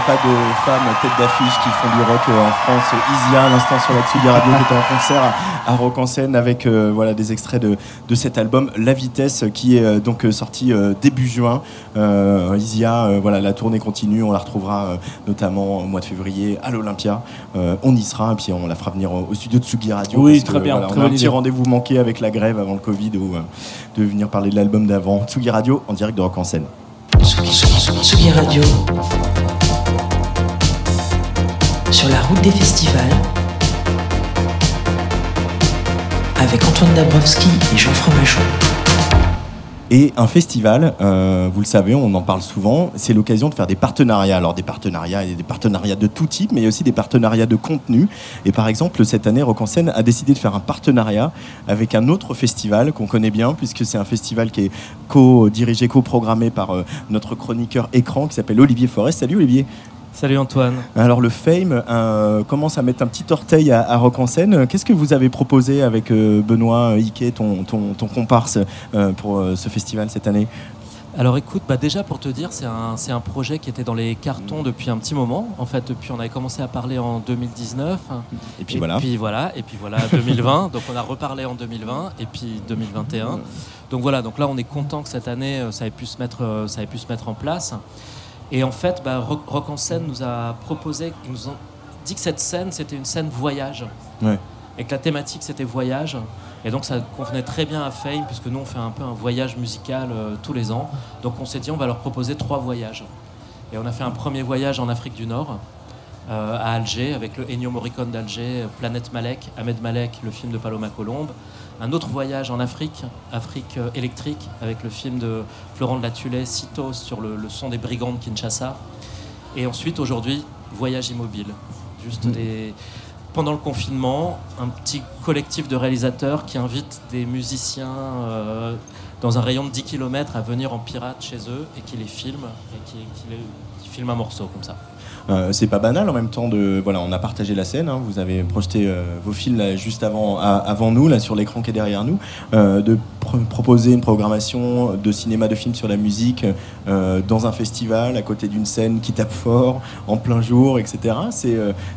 A pas de femmes tête d'affiche qui font du rock euh, en France Isia, à l'instant sur la Tsugi Radio, qui était en concert à, à Rock en scène avec euh, voilà, des extraits de, de cet album La Vitesse qui est euh, donc sorti euh, début juin. Euh, Isia, euh, voilà, la tournée continue, on la retrouvera euh, notamment au mois de février à l'Olympia. Euh, on y sera et puis on la fera venir au, au studio de Tsugi Radio. Oui, parce que, très bien, voilà, très on a un petit rendez-vous manqué avec la grève avant le Covid ou euh, de venir parler de l'album d'avant. Tsugi Radio en direct de Rock en scène. Tsugi, Tsugi, Tsugi Radio. Sur la route des festivals. Avec Antoine Dabrowski et Jean Fromageau. Et un festival, euh, vous le savez, on en parle souvent, c'est l'occasion de faire des partenariats. Alors des partenariats, il y a des partenariats de tout type, mais aussi des partenariats de contenu. Et par exemple, cette année, Rock en scène a décidé de faire un partenariat avec un autre festival qu'on connaît bien, puisque c'est un festival qui est co-dirigé, co-programmé par euh, notre chroniqueur écran qui s'appelle Olivier Forest. Salut Olivier Salut Antoine. alors le Fame euh, commence à mettre un petit orteil à, à Rock en scène. Qu'est-ce que vous avez proposé avec euh, Benoît Iquet, ton, ton, ton comparse, euh, pour euh, ce festival cette année? Alors écoute, bah déjà pour te dire, c'est un, c'est un projet qui était dans les cartons depuis un petit moment. En fait, depuis on avait commencé à parler en 2019. Et puis voilà. Puis voilà, et puis voilà 2020. donc on a reparlé en 2020 et puis 2021. Donc voilà, donc là on est content que cette année euh, ça ait pu se mettre, euh, ça ait pu se mettre en place. Et en fait, bah, Rock, en scène nous a proposé, ils nous ont dit que cette scène c'était une scène voyage. Ouais. Et que la thématique c'était voyage. Et donc ça convenait très bien à Fame, puisque nous on fait un peu un voyage musical euh, tous les ans. Donc on s'est dit on va leur proposer trois voyages. Et on a fait un premier voyage en Afrique du Nord, euh, à Alger, avec le Ennio Morricone d'Alger, Planète Malek, Ahmed Malek, le film de Paloma Colombe. Un autre voyage en Afrique, Afrique euh, électrique, avec le film de Florent de la Tullet, Citos, sur le, le son des brigands de Kinshasa. Et ensuite, aujourd'hui, voyage immobile. Juste des... Pendant le confinement, un petit collectif de réalisateurs qui invite des musiciens euh, dans un rayon de 10 km à venir en pirate chez eux et qui les filment et qui, qui les- qui filment un morceau comme ça. Euh, c'est pas banal en même temps de voilà on a partagé la scène hein, vous avez projeté euh, vos films juste avant avant nous là sur l'écran qui est derrière nous euh, de pr- proposer une programmation de cinéma de films sur la musique dans un festival à côté d'une scène qui tape fort en plein jour etc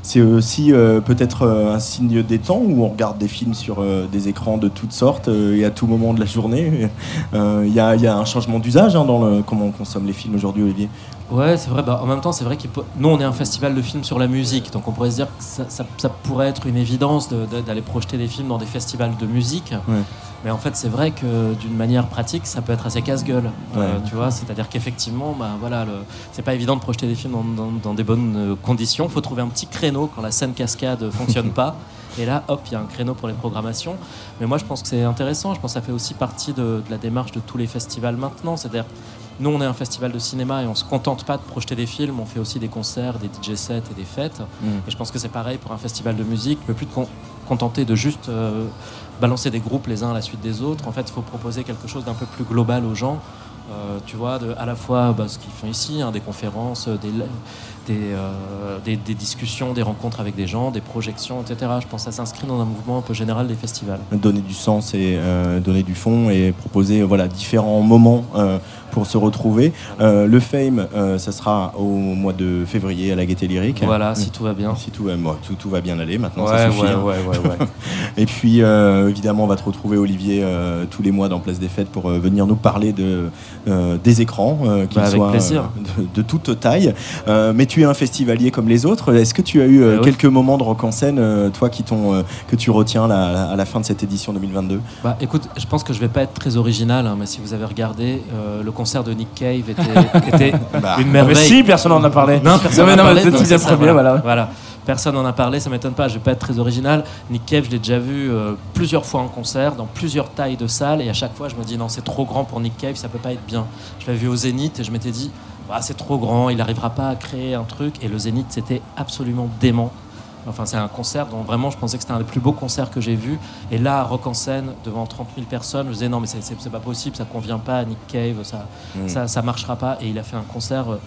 c'est aussi peut-être un signe des temps où on regarde des films sur des écrans de toutes sortes et à tout moment de la journée. Il y, a, y a un changement d'usage hein, dans le comment on consomme les films aujourd'hui Olivier Ouais, c'est vrai. Bah, en même temps, c'est vrai que nous, on est un festival de films sur la musique, donc on pourrait se dire que ça, ça- ça pourrait être une évidence de- de- d'aller projeter des films dans des festivals de musique. Ouais. Mais en fait, c'est vrai que d'une manière pratique, ça peut être assez casse-gueule. Euh, tu vois, c'est-à-dire qu'effectivement, bah, voilà, le- c'est pas évident de projeter des films dans, dans- dans des bonnes euh, conditions. faut trouver un petit créneau quand la scène cascade fonctionne pas. Et là, hop, il y a un créneau pour les programmations. Mais moi, je pense que c'est intéressant. Je pense que ça fait aussi partie de, de la démarche de tous les festivals maintenant. C'est-à-dire, nous, on est un festival de cinéma et on se contente pas de projeter des films. On fait aussi des concerts, des DJ sets et des fêtes. Et je pense que c'est pareil pour un festival de musique. Ne peut plus te con- contenter de juste euh, balancer des groupes les uns à la suite des autres. En fait, il faut proposer quelque chose d'un peu plus global aux gens. Euh, tu vois, de, à la fois bah, ce qu'ils font ici, hein, des conférences, des, des, euh, des, des discussions, des rencontres avec des gens, des projections, etc. Je pense que ça s'inscrit dans un mouvement un peu général des festivals. donner du sens et euh, donner du fond et proposer voilà différents moments pour se retrouver. Euh, le Fame, euh, ça sera au mois de février à la Gaieté Lyrique. Voilà, si tout va bien. Si tout, va- bon, tout, tout va bien aller maintenant, ça suffit. hein. ouais, ouais, ouais. Et puis, euh, évidemment, on va te retrouver, Olivier, euh, tous les mois dans Place des Fêtes pour venir nous parler de, des écrans, qu'ils Bah, soient de, de toute taille. Mais tu es un festivalier comme les autres. Est-ce que tu as eu oui. quelques moments de rock en scène, toi, qui t'ont, que tu retiens là, à la fin de cette édition 2022 Bah, écoute, je pense que je vais pas être très original, hein, mais si vous avez regardé, euh, le concert de Nick Cave était, était Bah, une Mais merveille. si, personne n'en a parlé. Non, personne mais n'en a mais parlé, donc ça, premier, voilà. Voilà. Personne n'en a parlé, ça m'étonne pas, je vais pas être très original. Nick Cave, je l'ai déjà vu euh, plusieurs fois en concert, dans plusieurs tailles de salles, et à chaque fois je me dis non, c'est trop grand pour Nick Cave, ça peut pas être bien. Je l'avais vu au Zénith et je m'étais dit, c'est trop grand, il n'arrivera pas à créer un truc, et le Zénith c'était absolument dément. Enfin, c'est un concert dont vraiment je pensais que c'était un des plus beaux concerts que j'ai vu. Et là, à Rock en scène, devant 30 000 personnes, je me disais non, mais c'est- pas possible, ça convient pas à Nick Cave, ça, Mm. ça, ça marchera pas. Et il a fait un concert euh,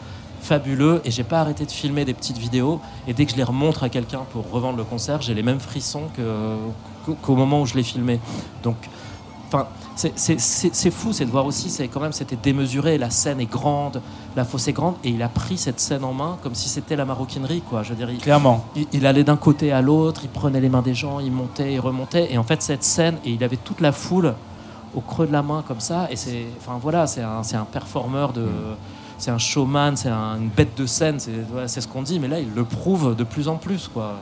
fabuleux. Et j'ai pas arrêté de filmer des petites vidéos. Et dès que je les remontre à quelqu'un pour revendre le concert, j'ai les mêmes frissons qu'au moment où je l'ai filmé. Donc, enfin, c'est- fou, c'est de voir aussi, c'est quand même, c'était démesuré. La scène est grande, la fosse est grande, et il a pris cette scène en main comme si c'était la maroquinerie, quoi. Je veux dire, il- Clairement. il, il allait d'un côté à l'autre, il prenait les mains des gens, il montait, il remontait. Et en fait, cette scène, et il avait toute la foule au creux de la main comme ça. Et c'est, enfin voilà, c'est un, un performeur de, c'est un showman, c'est un- une bête de scène. C'est ce qu'on dit. Mais là, il le prouve de plus en plus, quoi.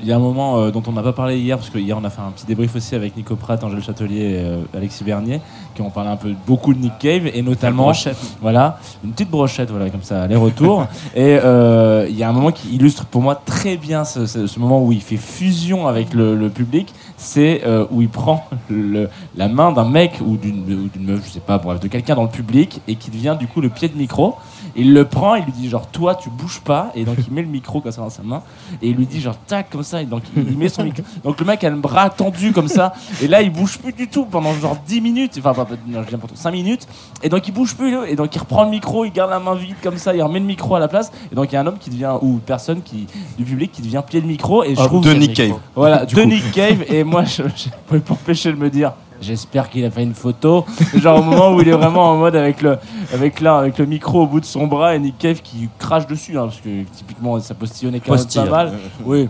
Il y a un moment euh, dont on n'a pas parlé hier, parce que hier on a fait un petit débrief aussi avec Nico Pratt, Angèle Châtelier et euh, Alexis Bernier, qui ont parlé un peu beaucoup de Nick Cave, et notamment. Brochette. Voilà, une petite brochette, voilà, comme ça, aller-retour. et euh, il y a un moment qui illustre pour moi très bien ce, ce- ce moment où il fait fusion avec le, le public. C'est où il prend le- la main d'un mec ou d'une ou d'une meuf, je sais pas, bref, de quelqu'un dans le public et qui devient du coup le pied de micro. Il le prend, il lui dit genre toi tu bouges pas. Et donc il met le micro comme ça dans sa main. Et il lui dit genre tac comme ça. Et donc il, met son micro. Donc le mec a le bras tendu comme ça. Et là il bouge plus du tout pendant genre 10 minutes, enfin pas, n'importe quoi, 5 minutes. Et donc il bouge plus et donc il reprend le micro, il garde la main vide comme ça, il remet le micro à la place. Et donc il y a un homme qui devient ou personne qui du public qui devient pied de micro. Et je Hop, trouve de Nick Cave. voilà, de. Nick Cave. Et moi, je, je pouvais pas empêcher de me dire. J'espère qu'il a fait une photo. Genre au moment où il est vraiment en mode avec le, avec là, avec le micro au bout de son bras et Nick Cave qui crache dessus, hein, parce que typiquement ça postillonnait quand même pas mal. Oui.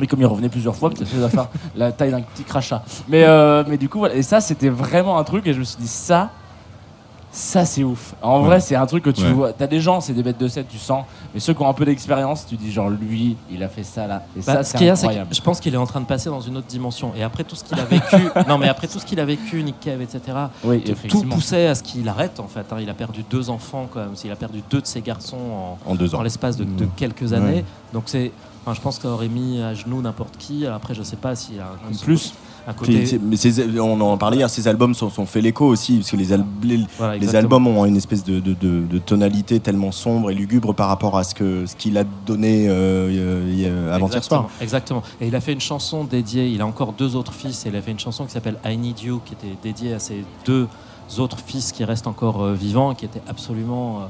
Mais comme il revenait plusieurs fois, peut-être ça va faire la taille d'un petit crachat. Mais, euh, mais du coup, voilà. Et ça, c'était vraiment un truc. Et je me suis dit, ça, ça, c'est ouf. En vrai, c'est un truc que tu Ouais. vois. T'as des gens, c'est des bêtes de scène, tu sens. Mais ceux qui ont un peu d'expérience, tu dis, genre, lui, il a fait ça là. Et Bah, ça, ce c'est qu'il y a, c'est que incroyable. je pense qu'il est en train de passer dans une autre dimension. Et après tout ce qu'il a vécu, non mais après tout ce qu'il a vécu, Nick Cave, etc. Oui, Tout poussait à ce qu'il arrête en fait. hein. Il a perdu deux enfants quand même. Il a perdu deux de ses garçons en, En deux ans. en l'espace de, Mmh. de quelques années. Donc c'est, enfin, je pense qu'il aurait mis à genoux n'importe qui. Après, je sais pas s'il a un, Plus. Un côté. on en parlait hier, ces albums sont, sont fait l'écho aussi, parce que les, al- les- Voilà, les exactement. albums ont une espèce de, de- de- de tonalité tellement sombre et lugubre par rapport à ce qu'il a donné euh, euh, hier- avant-hier soir. Exactement. Et il a fait une chanson dédiée. Il a encore deux autres fils. Et il a fait une chanson qui s'appelle I Need You, qui était dédiée à ses deux autres fils qui restent encore euh, vivants, qui était absolument, euh,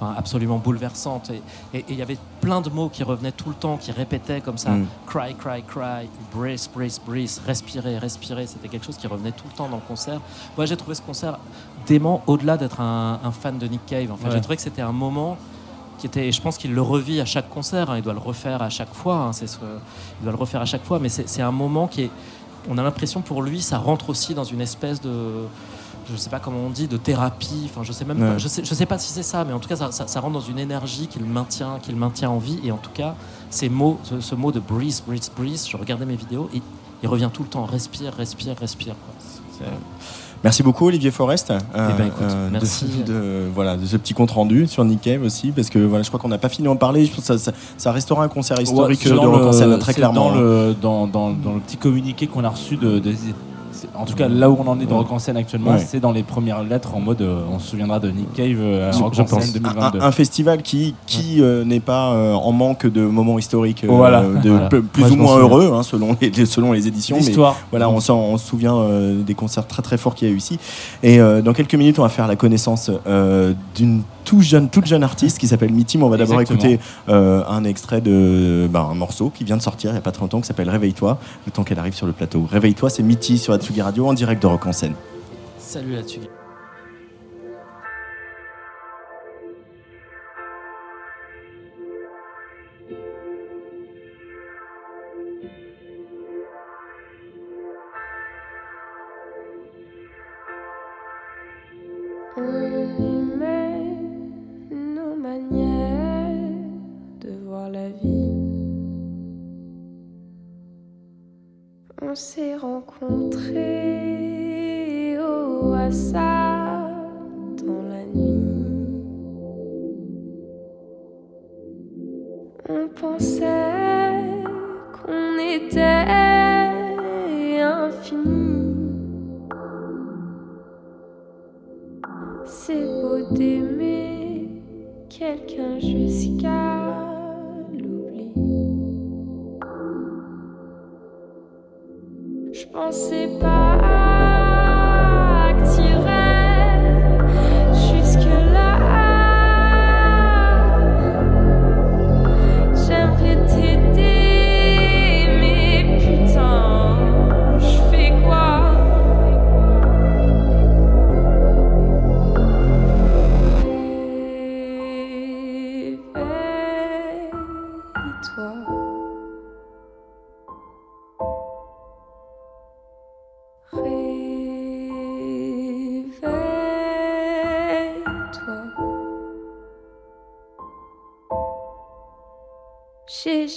enfin, absolument bouleversante. Et- il y avait plein de mots qui revenaient tout le temps, qui répétaient comme ça Mm. cry, cry, cry, brace, brace, brace, respirer, respirer. C'était quelque chose qui revenait tout le temps dans le concert. Moi, j'ai trouvé ce concert dément au-delà d'être un, un fan de Nick Cave. En fait, Ouais. j'ai trouvé que c'était un moment qui était, et je pense qu'il le revit à chaque concert. hein. il doit le refaire à chaque fois. hein, c'est ce, il doit le refaire à chaque fois. Mais c'est c'est un moment qui est, on a l'impression pour lui, ça rentre aussi dans une espèce de je sais pas comment on dit, de thérapie. Enfin, je sais même Ouais. pas. Je sais, je sais pas si c'est ça, mais en tout cas, ça, ça- ça rentre dans une énergie qui le maintient, qui le maintient en vie. Et en tout cas, ces mots, ce, ce mot de breathe, breathe, breathe. Je regardais mes vidéos et il revient tout le temps. Respire, respire, respire. quoi. C'est- Merci beaucoup Olivier Forest. euh, ben, écoute, de- merci. De, voilà, de ce petit compte rendu sur Nick Cave aussi, parce que voilà, je crois qu'on n'a pas fini d'en parler. Je pense que ça, ça, ça restera un concert historique Ouais, de le- scène, très c'est clairement. Dans le, dans, dans- dans le petit communiqué qu'on a reçu de, en tout cas, là où on en est dans. Rock en scène actuellement, Ouais. c'est dans les premières lettres en mode euh, on se souviendra de Nick Cave euh, à Rock je en pense. scène Un, 2022. un- un festival qui, qui euh, n'est pas euh, en manque de moments historiques Voilà. de Voilà. plus Moi, ou moins heureux hein, selon, les, selon les éditions. Mais voilà, on, se souvient des concerts très très forts qu'il y a eu ici. Et dans quelques minutes, on va faire la connaissance d'une tout jeune, toute jeune artiste qui s'appelle Mitty. Mais on va d'abord écouter euh, un extrait de ben, un morceau qui vient de sortir il n'y a pas très longtemps qui s'appelle Réveille-toi, le temps qu'elle arrive sur le plateau. Réveille-toi, c'est Mitty sur Atsugi Radio en direct de Rock en scène. Salut là-dessus. On aimait On s'est rencontrés au hasard dans la nuit. On pensait qu'on était infinis. C'est beau d'aimer quelqu'un jusqu'à l'oubli. Pensais pas que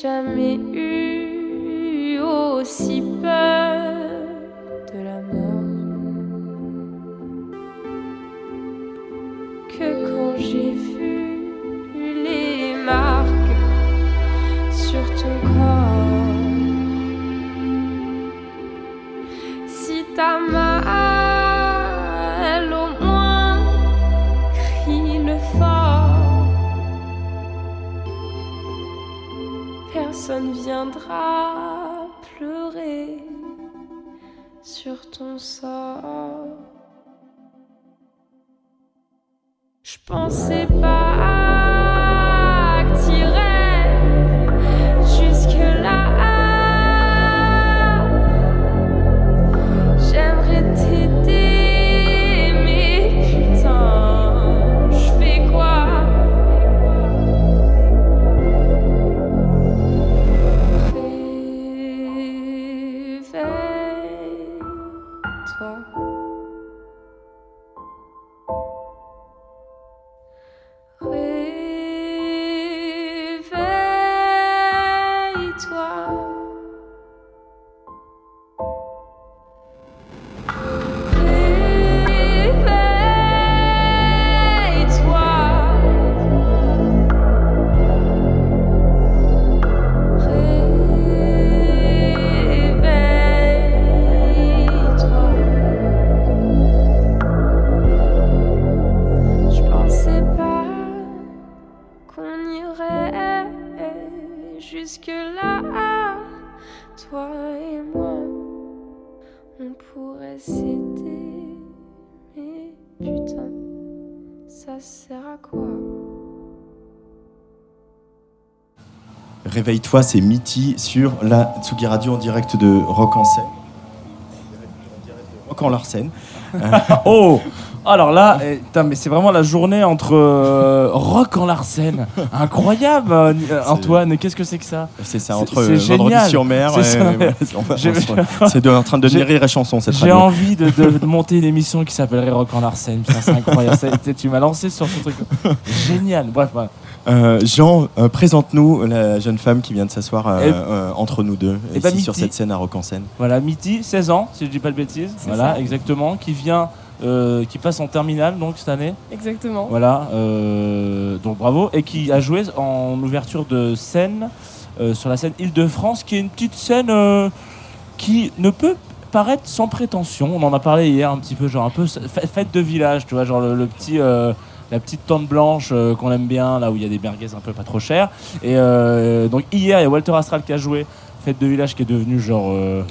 jamais Réveille-toi, c'est Mitty sur la Tsugi Radio en direct de Rock en scène. Rock en Larsen. Oh Alors là, eh, mais c'est vraiment la journée entre euh, Rock en Larsen. Incroyable, euh, Antoine. Qu'est-ce que c'est que ça? C'est ça, entre c'est euh. Vendredi sur mer. C'est et- de- en train de devenir rire et chanson cette J'ai radio. envie de, de- de monter une émission qui s'appellerait Rock en Larsen. Putain, c'est incroyable. Tu- m'as lancé sur ce truc. Génial. Bref. Euh, Jean, euh, présente-nous la jeune femme qui vient de s'asseoir euh, Eh- euh, entre nous deux, Eh ici ben, sur Mitty. cette scène à Rock en scène. Voilà, Mitty, 16 ans, si je dis pas de bêtises. Voilà, ça. exactement. Qui vient, euh, qui passe en terminale donc cette année. Exactement. Voilà, euh, donc bravo. Et qui a joué en ouverture de scène euh, sur la scène Île-de-France, qui est une petite scène qui ne peut paraître sans prétention. On en a parlé hier un petit peu, genre un peu fête de village, tu vois, genre le, le petit. la petite tente blanche euh, qu'on aime bien, là où il y a des merguez un peu pas trop chères. Et euh, donc hier, il y a Walter Astral qui a joué Fête de village qui est devenu genre. euh,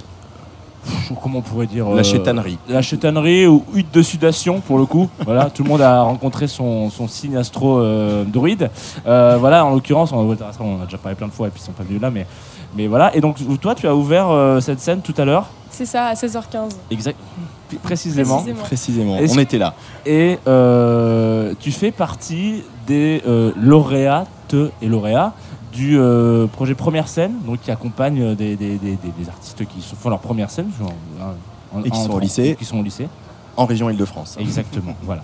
comment on pourrait dire La euh, chétannerie. la chétannerie ou hutte de sudation pour le coup. voilà, tout le monde a rencontré son, son signe astro euh, druide. Euh, voilà, en l'occurrence, on, on en a déjà parlé plein de fois et puis ils sont pas venus là, mais, mais voilà. Et donc toi, tu as ouvert euh, cette scène tout à l'heure, C'est ça, à 16h15. exact, précisément. Précisément. On était là. Et euh, tu fais partie des euh, lauréates et lauréats du euh, projet Première Scène, donc qui accompagne euh, des, des- des- des- des artistes qui font leur première scène. genre, en- Et qui sont au en- lycée. Qui sont au lycée. En région Île-de-France. Exactement, voilà.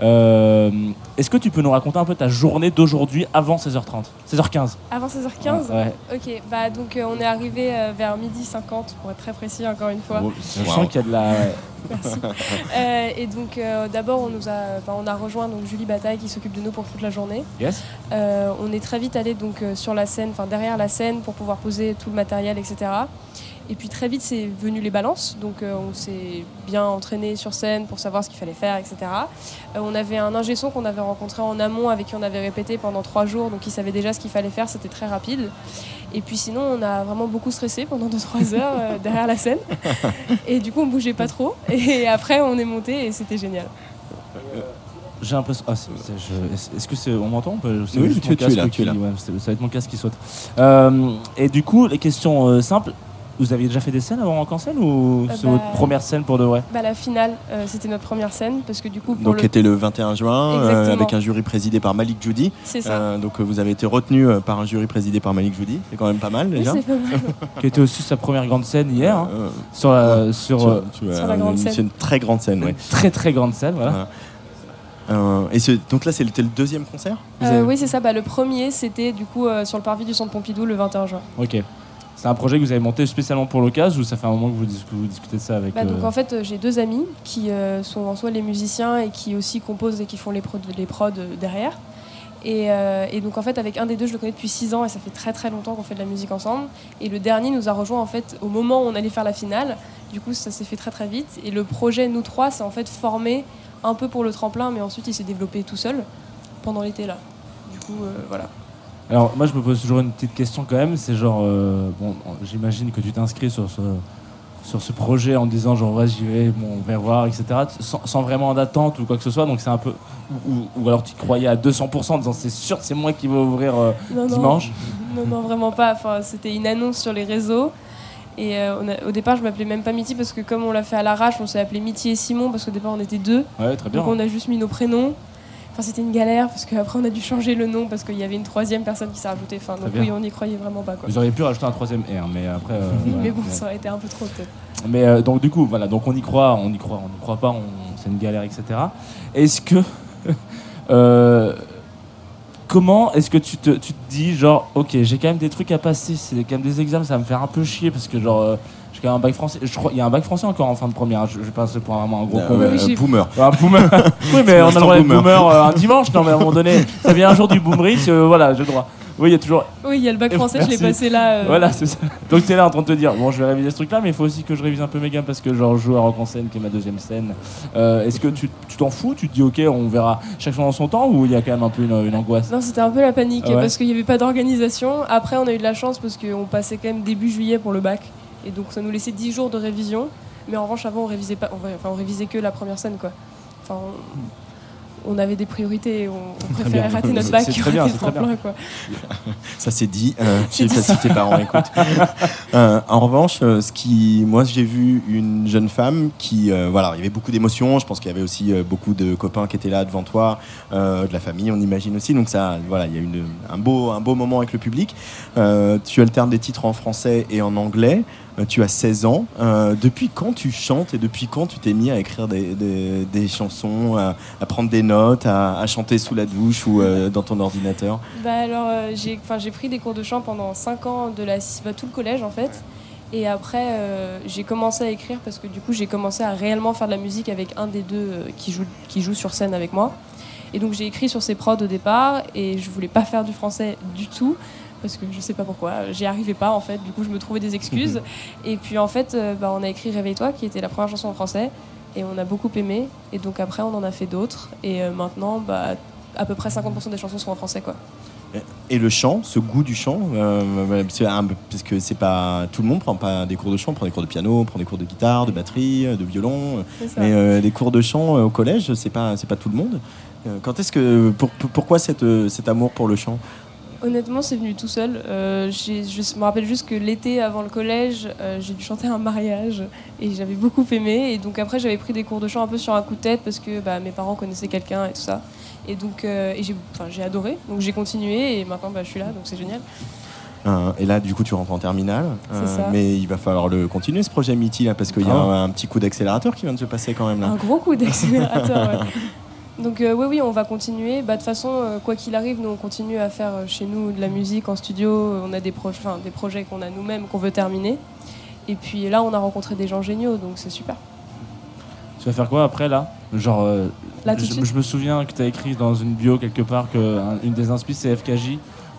Euh, Est-ce que tu peux nous raconter un peu ta journée d'aujourd'hui avant 16h30 16h15 Avant 16h15 Ouais. Ok, bah donc euh, on est arrivé euh, vers midi 50 pour être très précis encore une fois. Je sens qu'il y a de la. Merci. Euh, et donc d'abord on nous a, on a rejoint donc Julie Bataille qui s'occupe de nous pour toute la journée. Yes on est très vite allé donc sur la scène, enfin derrière la scène pour pouvoir poser tout le matériel, etc. Et puis très vite c'est venu les balances, donc euh, on s'est bien entraîné sur scène pour savoir ce qu'il fallait faire, etc. Euh, on avait un ingé son qu'on avait rencontré en amont avec qui on avait répété pendant trois jours, donc il savait déjà ce qu'il fallait faire, c'était très rapide. Et puis sinon on a vraiment beaucoup stressé pendant 2-3 heures euh, derrière la scène. Et du coup on bougeait pas trop. Et après on est monté et c'était génial. J'ai l'impression. Ah, est-ce- que c'est. On m'entend Oui, tu- es là, qui- ouais, ça va être mon casque qui saute. Euh, et du coup, les questions euh, simples. Vous aviez déjà fait des scènes avant en scène ou Euh, c'est bah, votre première scène pour de vrai? Bah, la finale, euh, c'était notre première scène parce que du coup pour Donc, le... qui était le 21 juin, euh, avec un jury présidé par Malik Judy. c'est ça. Euh, donc, vous avez été retenu par un jury présidé par Malik Judy. C'est quand même pas mal Oui, déjà. c'est pas mal. Qui était aussi sa première grande scène hier. hein, Euh, sur la- sur tu- tu- sur la grande C'est scène. une très grande scène, très très grande scène. Voilà. Voilà. Euh, et ce- donc là, c'était le deuxième concert? Euh, avez- oui, c'est ça. Bah, le premier, c'était du coup euh, sur le parvis du Centre Pompidou le 21 juin. Ok. C'est un projet que vous avez monté spécialement pour l'occasion ou ça fait un moment que vous, dis- que vous discutez de ça avec. Bah, donc euh, en fait, euh, j'ai deux amis qui euh, sont en soi les musiciens et qui aussi composent et qui font les prods, les prods derrière. Et, euh, et donc en fait, avec un des deux, je le connais depuis 6 ans et ça fait très très longtemps qu'on fait de la musique ensemble. Et le dernier nous a rejoint en fait au moment où on allait faire la finale. Du coup, ça s'est fait très très vite. Et le projet, nous trois, c'est en fait formé un peu pour le tremplin, mais ensuite il s'est développé tout seul pendant l'été là. Du coup, euh, voilà. Alors moi je me pose toujours une petite question quand même, c'est genre, euh, bon, j'imagine que tu t'inscris sur ce, sur ce projet en disant genre ouais j'y vais, bon, on va voir, etc. Sans, sans vraiment d'attente ou quoi que ce soit, donc c'est un peu... Ou, alors tu croyais à 200% en disant c'est sûr c'est moi qui vais ouvrir euh, Non, dimanche. Non, non, vraiment pas. Enfin, c'était une annonce sur les réseaux. Et euh, on a- au départ, je m'appelais même pas Mitty parce que comme on l'a fait à l'arrache, on s'est appelé Mitty et Simon parce qu'au départ, on était deux. Ouais très bien. Donc on a juste mis nos prénoms. Enfin, c'était une galère parce qu'après, on a dû changer le nom parce qu'il y avait une troisième personne qui s'est rajoutée. Enfin, donc oui, on n'y croyait vraiment pas. Quoi. Vous auriez pu rajouter un troisième R, mais après... euh, voilà. Mais bon, ça aurait été un peu trop peut-être. Mais euh, donc du coup, voilà, donc on y croit, on y croit, on n'y croit pas, c'est une galère, etc. Est-ce que euh, comment est-ce que tu te, tu te dis genre, ok, j'ai quand même des trucs à passer, c'est quand même des examens, ça va me faire un peu chier parce que genre j'ai quand même un bac français. Je crois il y a un bac français encore en fin de première. Je, je passe pour vraiment un gros Euh, con. euh, boomer. Un boomer. oui, mais on a le droit d'être boomer. boomer euh, un dimanche. Non, mais à un moment donné, ça vient un jour du boomerie, c'est, euh, voilà, j'ai le droit. Oui, il y a toujours. Oui, il y a le bac français, je l'ai passé là. euh, Voilà, c'est ça. Donc t'es là en train de te dire, bon, je vais réviser ce truc-là, mais il faut aussi que je révise un peu mes gammes parce que genre je joue à Rock en scène, qui est ma deuxième scène. Euh, Est-ce que tu tu t'en fous? Tu te dis, ok, on verra chaque chose en son temps, ou il y a quand même un peu une, une angoisse? Non, c'était un peu la panique Ah ouais? parce qu'il n'y avait pas d'organisation. Après, on a eu de la chance parce qu'on passait quand même début juillet pour le bac. Et donc, ça nous laissait 10 jours de révision. Mais en revanche, avant, on révisait, pas, on, enfin, on révisait que la première scène. Quoi. Enfin, on, on avait des priorités. On, on préférait bien. rater notre bac c'est que très bien, rater le c'est très tremplin. Quoi. Ça c'est dit. Euh, je sais pas si tes parents écoutent. Euh, en revanche, euh, ce qui, moi, j'ai vu une jeune femme qui, euh, voilà, il y avait beaucoup d'émotions. Je pense qu'il y avait aussi beaucoup de copains qui étaient là devant toi, euh, de la famille, on imagine aussi. Donc ça, voilà, il y a une, un beau, un beau moment avec le public. Euh, tu alternes des titres en français et en anglais. Euh, tu as 16 ans. Euh, depuis quand tu chantes et depuis quand tu t'es mis à écrire des, chansons, à, prendre des notes, à, chanter sous la douche ou euh, dans ton ordinateur? Bah alors j'ai j'ai pris des cours de chant pendant 5 ans de la bah, tout le collège en fait. Et après j'ai commencé à écrire parce que du coup j'ai commencé à réellement faire de la musique avec un des deux qui joue qui joue sur scène avec moi. Et donc j'ai écrit sur ses prods au départ et je voulais pas faire du français du tout parce que je sais pas pourquoi, j'y arrivais pas en fait. Du coup je me trouvais des excuses. et puis en fait euh, bah, on a écrit Réveille-toi qui était la première chanson en français et on a beaucoup aimé. Et donc après on en a fait d'autres et euh, maintenant bah à peu près 50% des chansons sont en français quoi. Et le chant, ce goût du chant, euh, parce que- c'est pas tout le monde prend pas des cours de chant, prend des cours de piano, prend des cours de guitare, de batterie, de violon, mais euh, des cours de chant euh, au collège, c'est pas c'est pas tout le monde. Euh, Quand est-ce que pour- pour- pourquoi cette, cet amour pour le chant? Honnêtement, c'est venu tout seul. Euh, je me rappelle juste que l'été avant le collège, euh, j'ai dû chanter un mariage et j'avais beaucoup aimé. Et donc après, j'avais pris des cours de chant un peu sur un coup de tête parce que bah, mes parents connaissaient quelqu'un et tout ça. Et donc euh, et j'ai adoré. Donc j'ai continué et maintenant bah, je suis là, donc c'est génial. Euh, Et là, du coup, tu rentres en terminale. Mais il va falloir le continuer ce projet Mitty là, parce qu'il y a Ah. un, un petit coup d'accélérateur qui vient de se passer quand même là. Un gros coup d'accélérateur. ouais. Donc euh, oui, oui, on va continuer. Bah, De toute façon, euh, quoi qu'il arrive, nous on continue à faire euh, chez nous de la musique en studio. On a des, pro- des projets qu'on a nous-mêmes qu'on veut terminer. Et puis là, on a rencontré des gens géniaux, donc c'est super. Tu vas faire quoi après là? Genre, Là, je, me souviens que tu as écrit dans une bio quelque part que un- une des inspi c'est FKJ.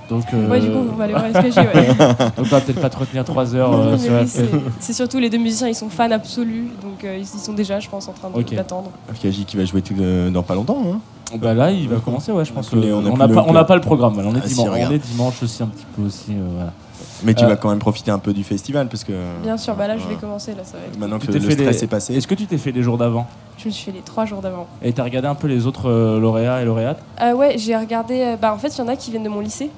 Donc, euh, Ouais, du coup, on va aller voir SKJ. Ouais. donc on va peut-être pas te retenir 3 heures Non, euh, oui, c'est- c'est surtout les deux musiciens, ils sont fans absolus, donc euh, ils ils sont déjà, je pense, en train d'attendre. FKJ qui va jouer tout, euh, dans pas longtemps. hein. Bah là, il va commencer, ouais, je pense. Les- on n'a le- pas, on n'a pas le programme. voilà, On est, Ah, dimanche, on est dimanche aussi un petit peu aussi. euh, voilà. Mais tu Euh, vas quand même profiter un peu du festival parce que Bien sûr, bah là, je vais commencer, là, ça va être. maintenant Tu que t'es le fait stress les- est passé. Est-ce que tu t'es fait les jours d'avant? Je me suis fait les trois jours d'avant. Et t'as regardé un peu les autres euh, lauréats et lauréates? Euh, ouais, j'ai regardé. bah, en fait, il y en a qui viennent de mon lycée,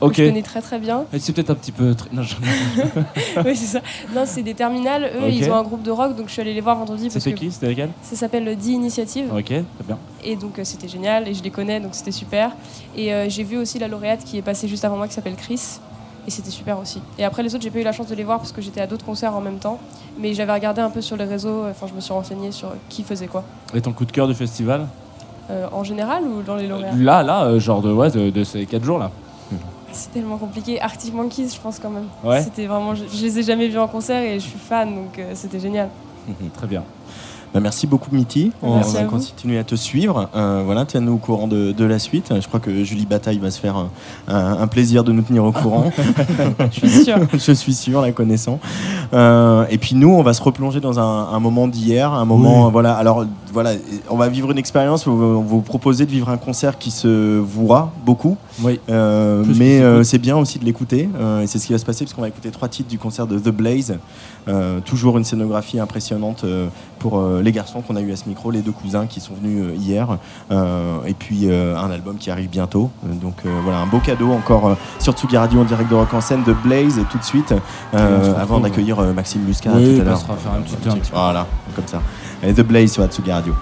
Ok. je connais très très bien. C'est peut-être un petit peu. Non, je- oui, c'est ça. Non, c'est des terminales. Eux, ils ont un groupe de rock, donc je suis allée les voir vendredi C'était qui? C'était lesquels ça s'appelle le 10 Initiative. Ok, très bien. Et donc, euh, c'était génial et je les connais, donc c'était super. Et euh, j'ai vu aussi la lauréate qui est passée juste avant moi qui s'appelle Chris. Et c'était super aussi. Et après, les autres, j'ai pas eu la chance de les voir parce que j'étais à d'autres concerts en même temps. Mais j'avais regardé un peu sur les réseaux, enfin, je me suis renseignée sur qui faisait quoi. Et ton coup de cœur du festival? Euh, en général ou dans les lauréats? Là, là, euh, genre de, ouais, de, de ces 4 jours là. C'est tellement compliqué. Arctic Monkeys, je pense quand même. Ouais. C'était vraiment. Je, je les ai jamais vus en concert et je suis fan, donc euh, c'était génial. Très bien. Bah, merci beaucoup Mitty. On Merci va continuer à te suivre. Euh, voilà, tiens-nous au courant de, de la suite. Je crois que Julie Bataille va se faire un, un- plaisir de nous tenir au courant. Je suis sûre. Je suis sûr, la connaissant. Euh, et puis nous, on va se replonger dans un, un moment d'hier, un moment, Oui. voilà. Alors voilà, on va vivre une expérience. On vous proposer de vivre un concert qui se voit beaucoup, Oui. Euh, mais euh, c'est bien aussi de l'écouter. Euh, et c'est ce qui va se passer parce qu'on va écouter trois titres du concert de The Blaze. Euh, toujours une scénographie impressionnante euh, pour euh, les garçons qu'on a eu à ce micro, les deux cousins qui sont venus euh, hier. Euh, et puis euh, un album qui arrive bientôt. Donc voilà, un beau cadeau encore sur Tsugi Radio en direct de Rock en scène de Blaze tout de suite, avant d'accueillir Maxime Muscat Oui, tout à l'heure. Voilà, comme ça. Et The Blaze sur Atsugi Radio.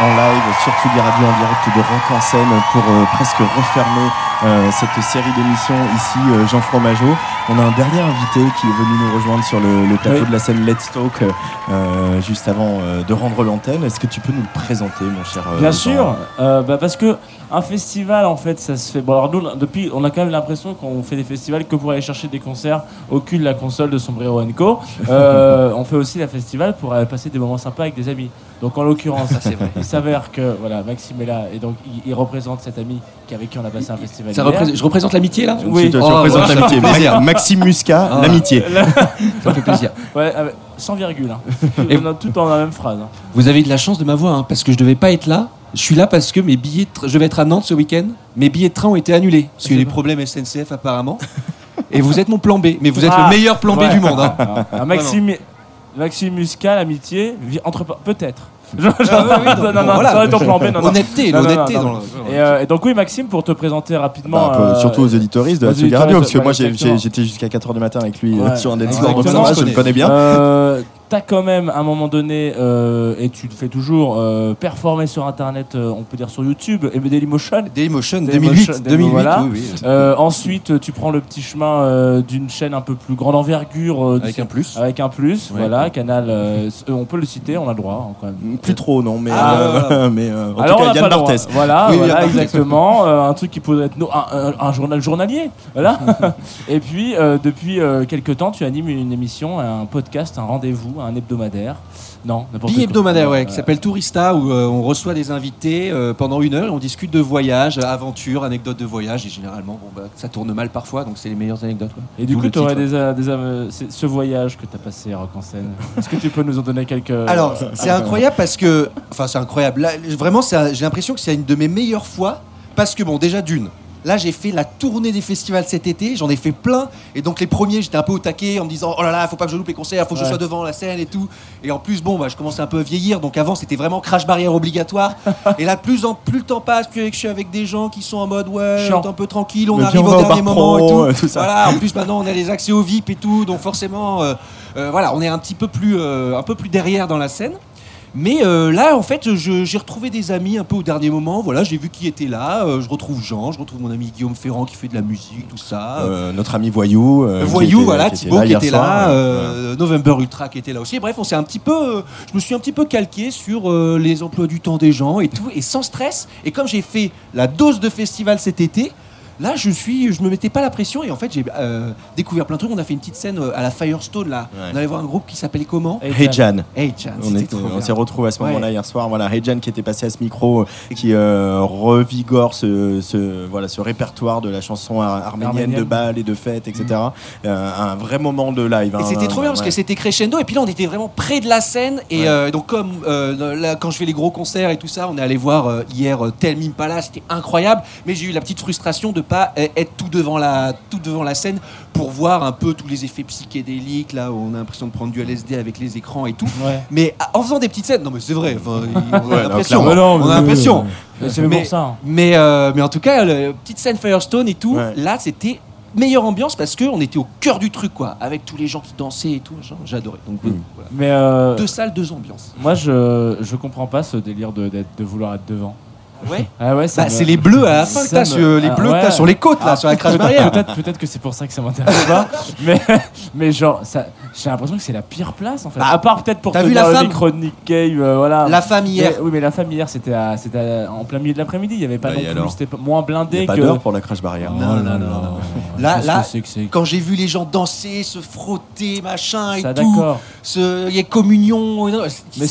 En live sur Tsugi Radio en direct de Rock en scène pour euh, presque refermer euh, cette série d'émissions ici euh, Jean Fromageau. On a un dernier invité qui est venu nous rejoindre sur le, le plateau Oui. de la scène Let's Talk euh, juste avant de rendre l'antenne. Est-ce que tu peux nous le présenter mon cher Bien Jean sûr, bah parce que un festival en fait ça se fait. Bon alors nous depuis on a quand même l'impression qu'on fait des festivals que pour aller chercher des concerts au cul de la console de Sombrero Co. On fait aussi la festival pour passer des moments sympas avec des amis. Donc en l'occurrence, il s'avère que voilà Maxime est là et donc il, il représente cet ami qui- avec qui on a passé un festival. Ça représente- je représente l'amitié là Oui. Tu, tu Oh, représentes voilà. l'amitié. Plaisir. Maxime Muscat, Ah. l'amitié. Ça me fait plaisir. Ouais, avec- sans virgule. Hein. Et- Tout, tout en la même phrase. hein. Vous avez de la chance de m'avoir hein, parce que je devais pas être là. Je suis là parce que mes billets, de tra- je vais être à Nantes ce week-end. Mes billets de train ont été annulés parce qu'il y a des problèmes SNCF apparemment. Et vous êtes mon plan B, mais vous êtes Ah. le meilleur plan B du monde. hein. Ah, ah, Maxime, Maxime Muscat, l'amitié, entre peut-être. Ah ouais, non, non, plan B, non, non. Honnêteté, l'honnêteté le- Et, euh, et donc oui, Maxime, pour te présenter rapidement. Bah, peu- euh, surtout aux éditoristes de Radio, parce que ouais, moi j'ai- j'étais jusqu'à 4h du matin avec lui euh, Ouais, sur un ça va, je le connais bien. Euh, T'as quand même à un moment donné, euh, et tu le fais toujours, euh, performer sur internet, euh, on peut dire sur YouTube, et Dailymotion. Dailymotion, Dailymotion, 2008, 2008, voilà. oui, oui. Ensuite, tu prends le petit chemin d'une chaîne un peu plus grande envergure. Avec un plus. Avec un plus, Ouais. voilà, canal. on peut le citer, on a le droit hein, quand même. Plus trop, non, mais, Ah, mais en Alors, tout on n'a Yann. Barthès. Voilà, Oui, voilà exactement. un truc qui pourrait être no- un, un- un journal journalier. Voilà. Et puis, depuis quelques temps, tu animes une émission, un podcast, un rendez-vous, un hebdomadaire. Non, n'importe Billet quoi. hebdomadaire, ouais, qui Euh, s'appelle Tourista, où euh, on reçoit des invités euh, pendant une heure et on discute de voyages, aventures, anecdotes de voyage. Et généralement, bon, bah, ça tourne mal parfois, donc c'est les meilleures anecdotes. quoi. Et du D'où coup, tu aurais des, des, ce voyage que tu as passé à Rock en scène. Est-ce que tu peux nous en donner quelques. Alors, c'est incroyable parce que. Enfin, c'est incroyable. Là, vraiment, c'est un- j'ai l'impression que c'est une de mes meilleures fois. Parce que, bon, déjà, d'une. Là, j'ai fait la tournée des festivals cet été, j'en ai fait plein. Et donc, les premiers, j'étais un peu au taquet en me disant Oh là là, faut pas que je loupe les concerts, faut que je sois devant la scène et tout. Et en plus, bon, bah, je commençais un peu à vieillir. Donc, avant, c'était vraiment crash barrière obligatoire. et là, plus, en, plus le temps passe, plus je suis avec des gens qui sont en mode Ouais, Chiant. un peu tranquille, on Mais arrive on au dernier moment pro, et tout. euh, tout ça. Voilà, en plus, maintenant, on a les accès au VIP et tout. Donc, forcément, euh, euh, voilà, on est un petit peu plus, euh, un peu plus derrière dans la scène. Mais euh, là, en fait, j'ai retrouvé des amis un peu au dernier moment. Voilà, j'ai vu qui était là. Euh, je retrouve Jean, je retrouve mon ami Guillaume Ferrand qui fait de la musique, tout ça. Euh, notre ami Voyou. Voyou, était- voilà, qui était Thibaut qui était là, November Ultra qui était là aussi. Bref, on s'est un petit peu, je me suis un petit peu calqué sur les emplois du temps des gens et tout, et sans stress. Et comme j'ai fait la dose de festival cet été, là, je suis, je me mettais pas la pression et en fait, j'ai euh, découvert plein de trucs. On a fait une petite scène euh, à la Firestone là. Ouais. On allait voir un groupe qui s'appelait comment Hey, Hey Jan. Hey. On, s'est retrouvés à ce Ouais. moment-là hier soir. Voilà, Hejan qui était passé à ce micro, euh, qui euh, revigore ce, ce- voilà, ce répertoire de la chanson ar- arménienne, Arménienne. de bal et de fête, etc. Euh, un vrai moment de live. Et hein, c'était trop bien parce ouais. que c'était crescendo et puis là on était vraiment près de la scène et Ouais. euh, donc comme euh, là, quand je fais les gros concerts et tout ça on est allé voir euh, hier Tell Me Impala c'était incroyable mais j'ai eu la petite frustration de pas euh, être tout devant la tout devant la scène pour voir un peu tous les effets psychédéliques là où on a l'impression de prendre du LSD avec les écrans et tout Ouais. mais ah, en faisant des petites scènes non mais c'est vrai enfin, on a Ouais, l'impression clairement. on a l'impression Mais ça. hein. mais, euh, mais en tout cas, la petite scène Firestone et tout, Ouais. là, c'était meilleure ambiance parce qu'on était au cœur du truc, quoi, avec tous les gens qui dansaient et tout. J'adorais. Donc, Mm. voilà. Mais euh, Deux salles, deux ambiances. moi, je, je comprends pas ce délire de, de vouloir être devant. Ouais. Ah ouais, Bah, me- c'est les bleus à la fin que t'as me- sur, les Ah, bleus que ouais. t'as sur les côtes, là, Ah, sur la crash barrière. Peut-être, peut-être que c'est pour ça que ça m'intéresse pas. mais, mais genre, ça, j'ai l'impression que c'est la pire place en fait. Bah, à part peut-être pour t'as tenir vu la le femme micro de Nick Cave, euh, voilà. La femme hier. Mais- oui, mais la femme hier, c'était, à- c'était à- en plein milieu de l'après-midi. Il y avait pas Bah, non plus, alors c'était pas- moins blindé a pas que. d'heure pour la crash barrière. Oh Non, là non, là. non, non. Là- là, que c'est que c'est Quand j'ai vu les gens danser, se frotter, machin et ça, tout, il y a communion, non, Mais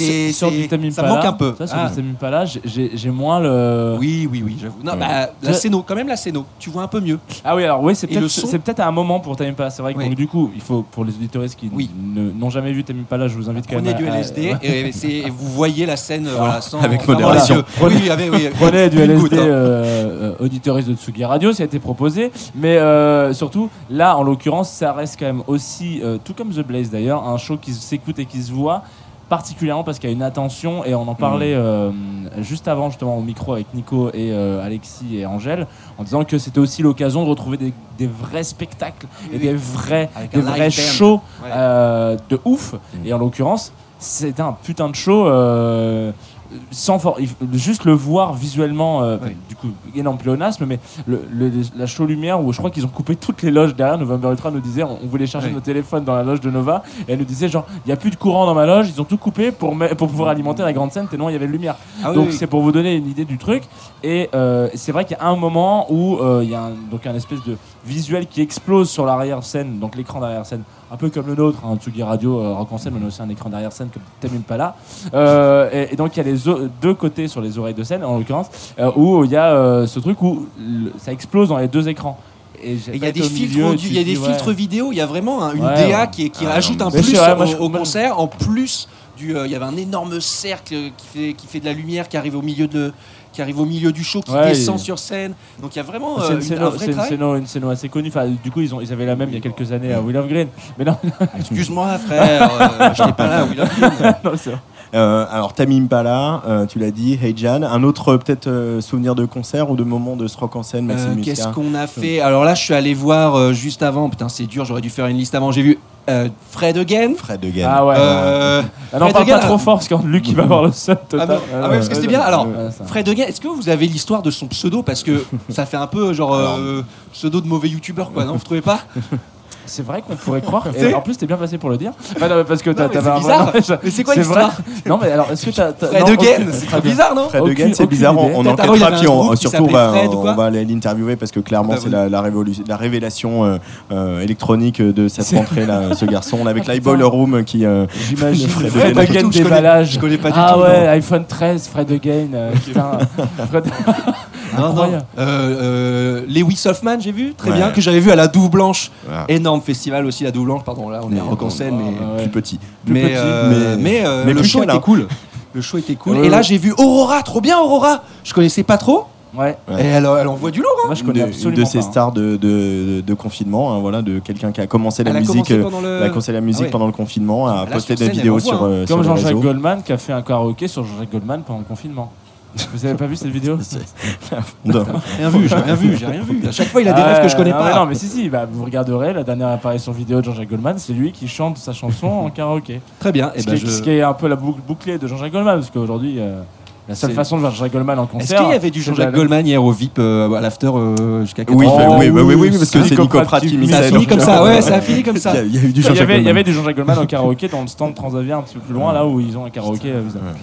ça Pala, manque un peu. Ça, sur Ah. j'ai- j'ai j'ai moins le. Oui, oui, oui, j'avoue. Non, Ouais. bah, la scéno, quand même la scéno. Tu vois un peu mieux. Ah oui, alors oui, c'est peut-être son c'est peut-être un moment pour Pala. C'est vrai que Oui. donc, du coup, il faut pour les auditoristes qui Oui. ne- n'ont jamais vu Tamim Pala, je vous invite quand Prenez même. du à- à- LSD et, c'est- et vous voyez la scène euh, voilà, sans, avec modération. les yeux. Oui, avec- oui, Prenez du LSD, hein. euh, euh, auditoriste de Tsugi Radio, ça a été proposé. Mais euh, surtout, là, en l'occurrence, ça reste quand même aussi, euh, tout comme The Blaze d'ailleurs, un show qui s'écoute et qui se voit, particulièrement parce qu'il y a une attention, et on en parlait euh, juste avant, justement, au micro avec Nico et euh, Alexis et Angèle, en disant que c'était aussi l'occasion de retrouver des, des vrais spectacles et des vrais, Avec des shows euh, de ouf. Et en l'occurrence, c'était un putain de show. Sans for- juste le voir visuellement, euh, Oui. du coup, énorme pléonasme, mais le, le- la show lumière où je crois qu'ils ont coupé toutes les loges derrière. November Ultra nous disait, on, on voulait charger Oui. nos téléphones dans la loge de Nova, et elle nous disait genre, il n'y a plus de courant dans ma loge, ils ont tout coupé pour, me- pour pouvoir alimenter la grande scène tellement il y avait de lumière. Ah donc oui. c'est pour vous donner une idée du truc. Et euh, c'est vrai qu'il y a un moment où euh, il y a un, donc un espèce de visuel qui explose sur l'arrière scène, donc l'écran d'arrière scène, un peu comme le nôtre, hein, Tsugi Radio, euh, Rock en scène, on a aussi un écran d'arrière scène comme Tame Impala. Euh, et, et donc il y a les deux côtés sur les oreilles de scène en l'occurrence, euh, où il y a euh, ce truc où le- ça explose dans les deux écrans. Et il y pas a des filtres, milieu, audio- tu il y a te des dis, ouais. filtres vidéo, il y a vraiment un- une Ouais, DA ouais. qui, non, un plus vrai, au, moi, concert, en plus euh, il y avait un énorme cercle qui fait, qui fait de la lumière, qui arrive au milieu de, qui arrive au milieu du show, qui Ouais, descend sur scène. Donc il y a vraiment C'est euh, une une- un vrai une une scéno assez connue. Enfin, du coup, ils, ont, ils avaient la même il y a quelques années à Will of Green. Mais non, Excuse-moi frère, euh, je n'étais pas là. oui, là. non, c'est vrai. Euh, alors Tamim Pala, euh, tu l'as dit, Hey Jan, un autre euh, peut-être euh, souvenir de concert ou de moment de ce rock en scène, Maxime Euh, Qu'est-ce qu'on a fait? Alors là, je suis allé voir euh, juste avant. Putain, c'est dur. J'aurais dû faire une liste avant. J'ai vu euh, Fred Again. Fred Again. Ah ouais. Euh, Ah non, Fred parle pas Again, trop euh, fort parce que Luc il va avoir le seul total. Ah, bon Ah ouais, parce que c'était bien. Alors. Fred Again, est-ce que vous avez l'histoire de son pseudo? Parce que ça fait un peu genre euh, pseudo de mauvais youtubeur, quoi, non? Vous trouvez pas? C'est vrai qu'on pourrait croire. Et en plus, t'es bien placé pour le dire. Bah, non, parce que t'as bizarre. non, mais je- Mais c'est quoi l'histoire Non, mais alors, est-ce que t'as. Fred non, Again, c'est très bizarre, non Fred Again, c'est bizarre, on, enquêtera puis surtout on va, ou on va aller l'interviewer parce que clairement Bah, c'est la, la, révolu- la révélation euh, euh, électronique de cette rentrée là, ce garçon avec Ah, l'iBoiler. Room qui euh, J'imagine Fred Fred Again. Déballage. je connais pas du ah tout, ouais, non. iPhone 13, Fred Again. euh, putain. Non, non. Euh, euh, Lewis Hoffman, j'ai vu, très Ouais. bien, que j'avais vu à la Douve Blanche. voilà, Énorme festival aussi, la Douve Blanche, pardon, là on est en rock en scène, mais, Ah ouais. plus petit. plus mais, petit, euh, mais- mais, euh, mais le show était cool. Le show était cool. Ouais, Et là j'ai vu Aurora, trop bien Aurora. Je connaissais pas trop. Ouais. Et elle, elle envoie du lourd. Hein. Moi, je connais de, de ces pas, hein. stars de, de, de confinement, hein, voilà, de quelqu'un qui a commencé la Elle a musique, commencé pendant le- elle a commencé la musique Ah ouais. pendant le confinement, a Là, posté des vidéos sur, euh, sur Comme Jean-Jacques. Goldman qui a fait un karaoké sur Jean-Jacques Goldman pendant le confinement. Vous avez pas vu cette vidéo Non. Rien vu, j'ai rien vu, j'ai rien vu. À chaque fois il a des Ah rêves que je connais non, pas. mais non, mais si, si, bah, vous regarderez la dernière apparition vidéo de Jean-Jacques Goldman, c'est lui qui chante sa chanson en karaoké. Très bien. Et ce, ben, qui est, je- ce qui est un peu la boucle bouclée de Jean-Jacques Goldman, parce qu'aujourd'hui, euh, la seule C'est- façon de voir Jean-Jacques Goldman en Est-ce concert. qu'il y avait du c'est Jean-Jacques d'aller- Goldman hier au VIP euh, à l'after euh, jusqu'à 14 Oui, Oh, bah, oui, bah, oui, oui, oui, parce que c'est Nico Pratt qui Ça a mixait. Ça a fini comme ça, ouais, ça a fini comme ça. Il y a- il y a eu du Il y, Jean-Jacques avait, il y Goldman. avait du Jean-Jacques Goldman en karaoké dans le stand Transavia un petit peu plus loin, là où ils ont un karaoké. euh, vis-à-vis.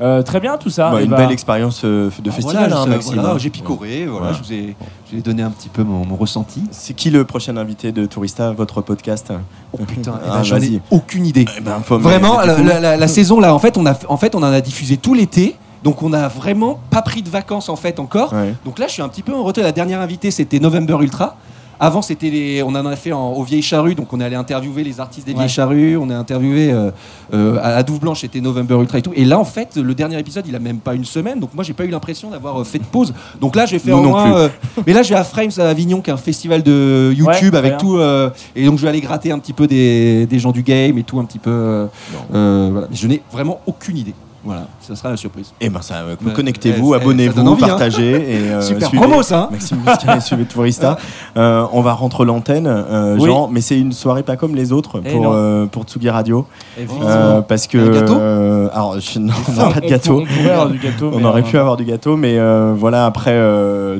Euh, très bien tout ça. Bah, et une bah, belle expérience euh, de Ah, festival, voilà, hein, je- Maxime. voilà, hein. j'ai picoré, voilà, je, vous ai, je vous ai donné un petit peu mon, mon ressenti. C'est qui le prochain invité de Tourista, votre podcast Oh putain, eh Ah, ben, j'en ai vas-y. aucune idée. Eh ben, Vraiment, la, du coup, la- la- la saison là, en fait, on a, en fait, on en a diffusé tout l'été. Donc on a vraiment pas pris de vacances en fait encore. ouais. Donc là, je suis un petit peu en retrait. La dernière invitée, c'était November Ultra. Avant, c'était les, on en a fait en, aux Vieilles Charrues, donc on est allé interviewer les artistes des Ouais. Vieilles Charrues, on a interviewé euh, euh, à Douve Blanche, c'était November Ultra et tout. Et là, en fait, le dernier épisode, il a même pas une semaine, donc moi, j'ai pas eu l'impression d'avoir euh, fait de pause. Donc là, je vais faire Nous au non moins. mais là, je vais à Frames à Avignon, qui est un festival de YouTube Ouais, avec tout, et donc je vais aller gratter un petit peu des, des gens du game et tout, un petit peu. voilà. Mais Je n'ai vraiment aucune idée. Voilà, ça sera la surprise. Eh ben ça, euh, connectez-vous, Eh, abonnez-vous, hein. partagez et euh, Super suivez- promo, ça. hein Maxime Muscat et suivez Tourista. Euh, on va rentrer l'antenne, euh, Oui. Jean, mais c'est une soirée pas comme les autres Eh pour, euh, pour Tsugi Radio. parce que. Un gâteau alors, je- non, on n'a pas de gâteau. On avoir du gâteau. On aurait pu avoir du gâteau, mais voilà, après,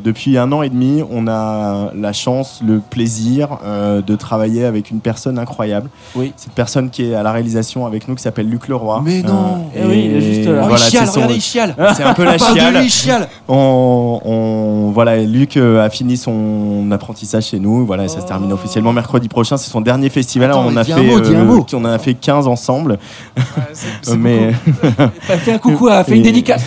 depuis un an et demi, on a la chance, le plaisir de travailler avec une personne incroyable. Oui. Cette personne qui est à la réalisation avec nous, qui s'appelle Luc Leroy. Mais non. Eh oui, juste là. Oh, voilà, il chiale, son- regardez, il chiale. c'est un peu la chiale. lui, il chiale. On, on- voilà, Luc euh, a fini son apprentissage chez nous. Voilà, ça se termine Oh. officiellement mercredi prochain. C'est son dernier festival. Attends, on a fait, mot, mot. on a fait 15 ensemble. mais T'as fait un coucou, a fait une dédicace.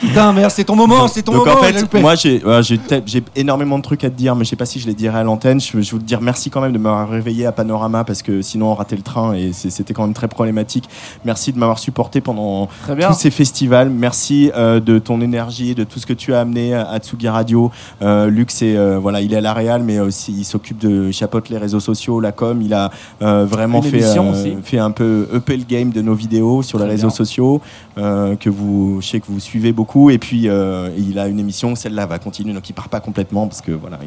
Putain, merde, c'est ton moment, c'est ton donc moment. en fait, moi j'ai ouais, énormément de trucs à te dire, mais je sais pas si je les dirai à l'antenne. Je, je veux te dire merci quand même de m'avoir réveillé à Panorama parce que sinon on ratait le train et c'était quand même très problématique. Merci de m'avoir supporté pendant tous ces festivals. Merci euh, de ton énergie, de tout ce que tu as amené à Tsugi Radio. Euh, Luc, c'est euh, voilà, il est à la Real, mais aussi il s'occupe de il chapeaute les réseaux sociaux, la com. Il a vraiment fait un peu EP le game de nos vidéos sur les réseaux bien. sociaux que vous, je sais que vous suivez beaucoup. Et puis il a une émission, celle-là va continuer, donc il part pas complètement parce que voilà,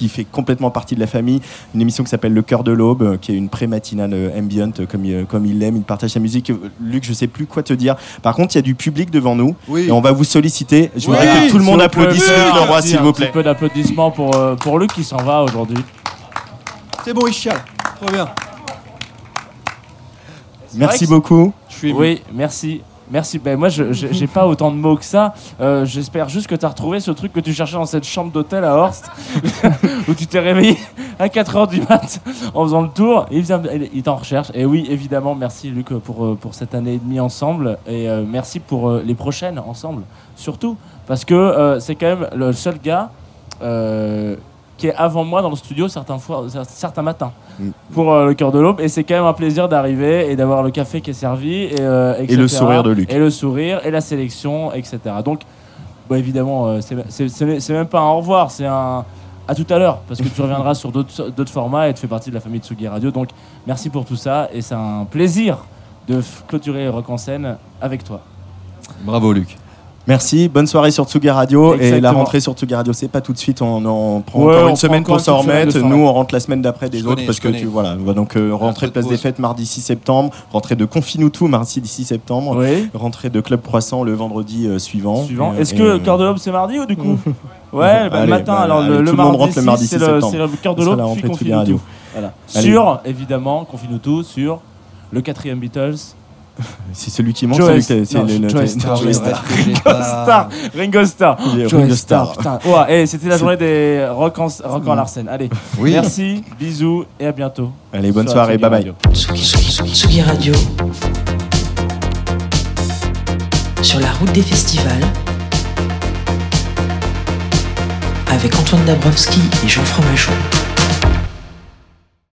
il- fait complètement partie de la famille. Une émission qui s'appelle Le cœur de l'aube, qui est une pré-matinale ambient, comme, il- comme il l'aime. Il partage sa musique. Luc, je sais plus quoi te dire. Par contre, il y a du public devant nous Oui. et on va vous solliciter. Je voudrais Oui, que tout le monde applaudisse Luc Leroy, un s'il vous petit plaît. peu d'applaudissements pour, euh, pour Luc qui s'en va aujourd'hui. C'est bon, il chiale. Trop bien. Merci beaucoup. Je suis. Oui, merci. Merci. Ben, moi, j'ai pas autant de mots que ça. Euh, J'espère juste que tu as retrouvé ce truc que tu cherchais dans cette chambre d'hôtel à Horst, où tu t'es réveillé à 4h du mat en faisant le tour. Il, vient- il est en recherche. Et oui, évidemment, merci Luc pour, euh, pour cette année et demie ensemble. Et euh, merci pour les prochaines ensemble, surtout. Parce que c'est quand même le seul gars qui est avant moi dans le studio certains, fois, certains matins Mm. pour euh, le cœur de l'aube. Et c'est quand même un plaisir d'arriver et d'avoir le café qui est servi. Et, euh, Et le sourire de Luc. Et le sourire, et la sélection, etc. Donc, bah, évidemment, euh, c'est- même pas un au revoir, c'est un à tout à l'heure, parce que tu reviendras sur d'autres formats et tu fais partie de la famille Tsugi Radio. Donc, merci pour tout ça, et c'est un plaisir de clôturer Rock en scène avec toi. Bravo, Luc. Merci, bonne soirée sur Tsugi Radio. Et la rentrée sur Tsugi Radio, c'est pas tout de suite, on en prend Ouais, encore on une semaine encore pour s'en remettre. Nous, on rentre la semaine d'après des Je autres connais, parce que connais. tu voilà, donc euh, rentrée de place des fêtes mardi 6 septembre, rentrée de Confinutu mardi 6 septembre, Oui. rentrée de Club Croissant le vendredi euh, suivant. Est-ce euh, que euh, cœur de l'aube c'est mardi ou du coup Ouais, bah, Allez, le matin, bah, alors allez, le, tout le mardi, rentre le 6, mardi c'est 6 le, septembre. c'est le cœur de puis. Voilà. Allez. Sur, évidemment, Confinutu, sur le quatrième Beatles, C'est celui qui manque, c'est non, le- le- Joe Star, Ringo Starr. Il est Joe Ringo Starr, Starr. putain. Ouais, et c'était la journée des rock en, rock en Larsen. Allez, Oui. merci, bisous et à bientôt. Allez, bonne soirée, bye bye. Tsugi Radio. Sur la route des festivals. Avec Antoine Dabrowski et Jean Fromageau.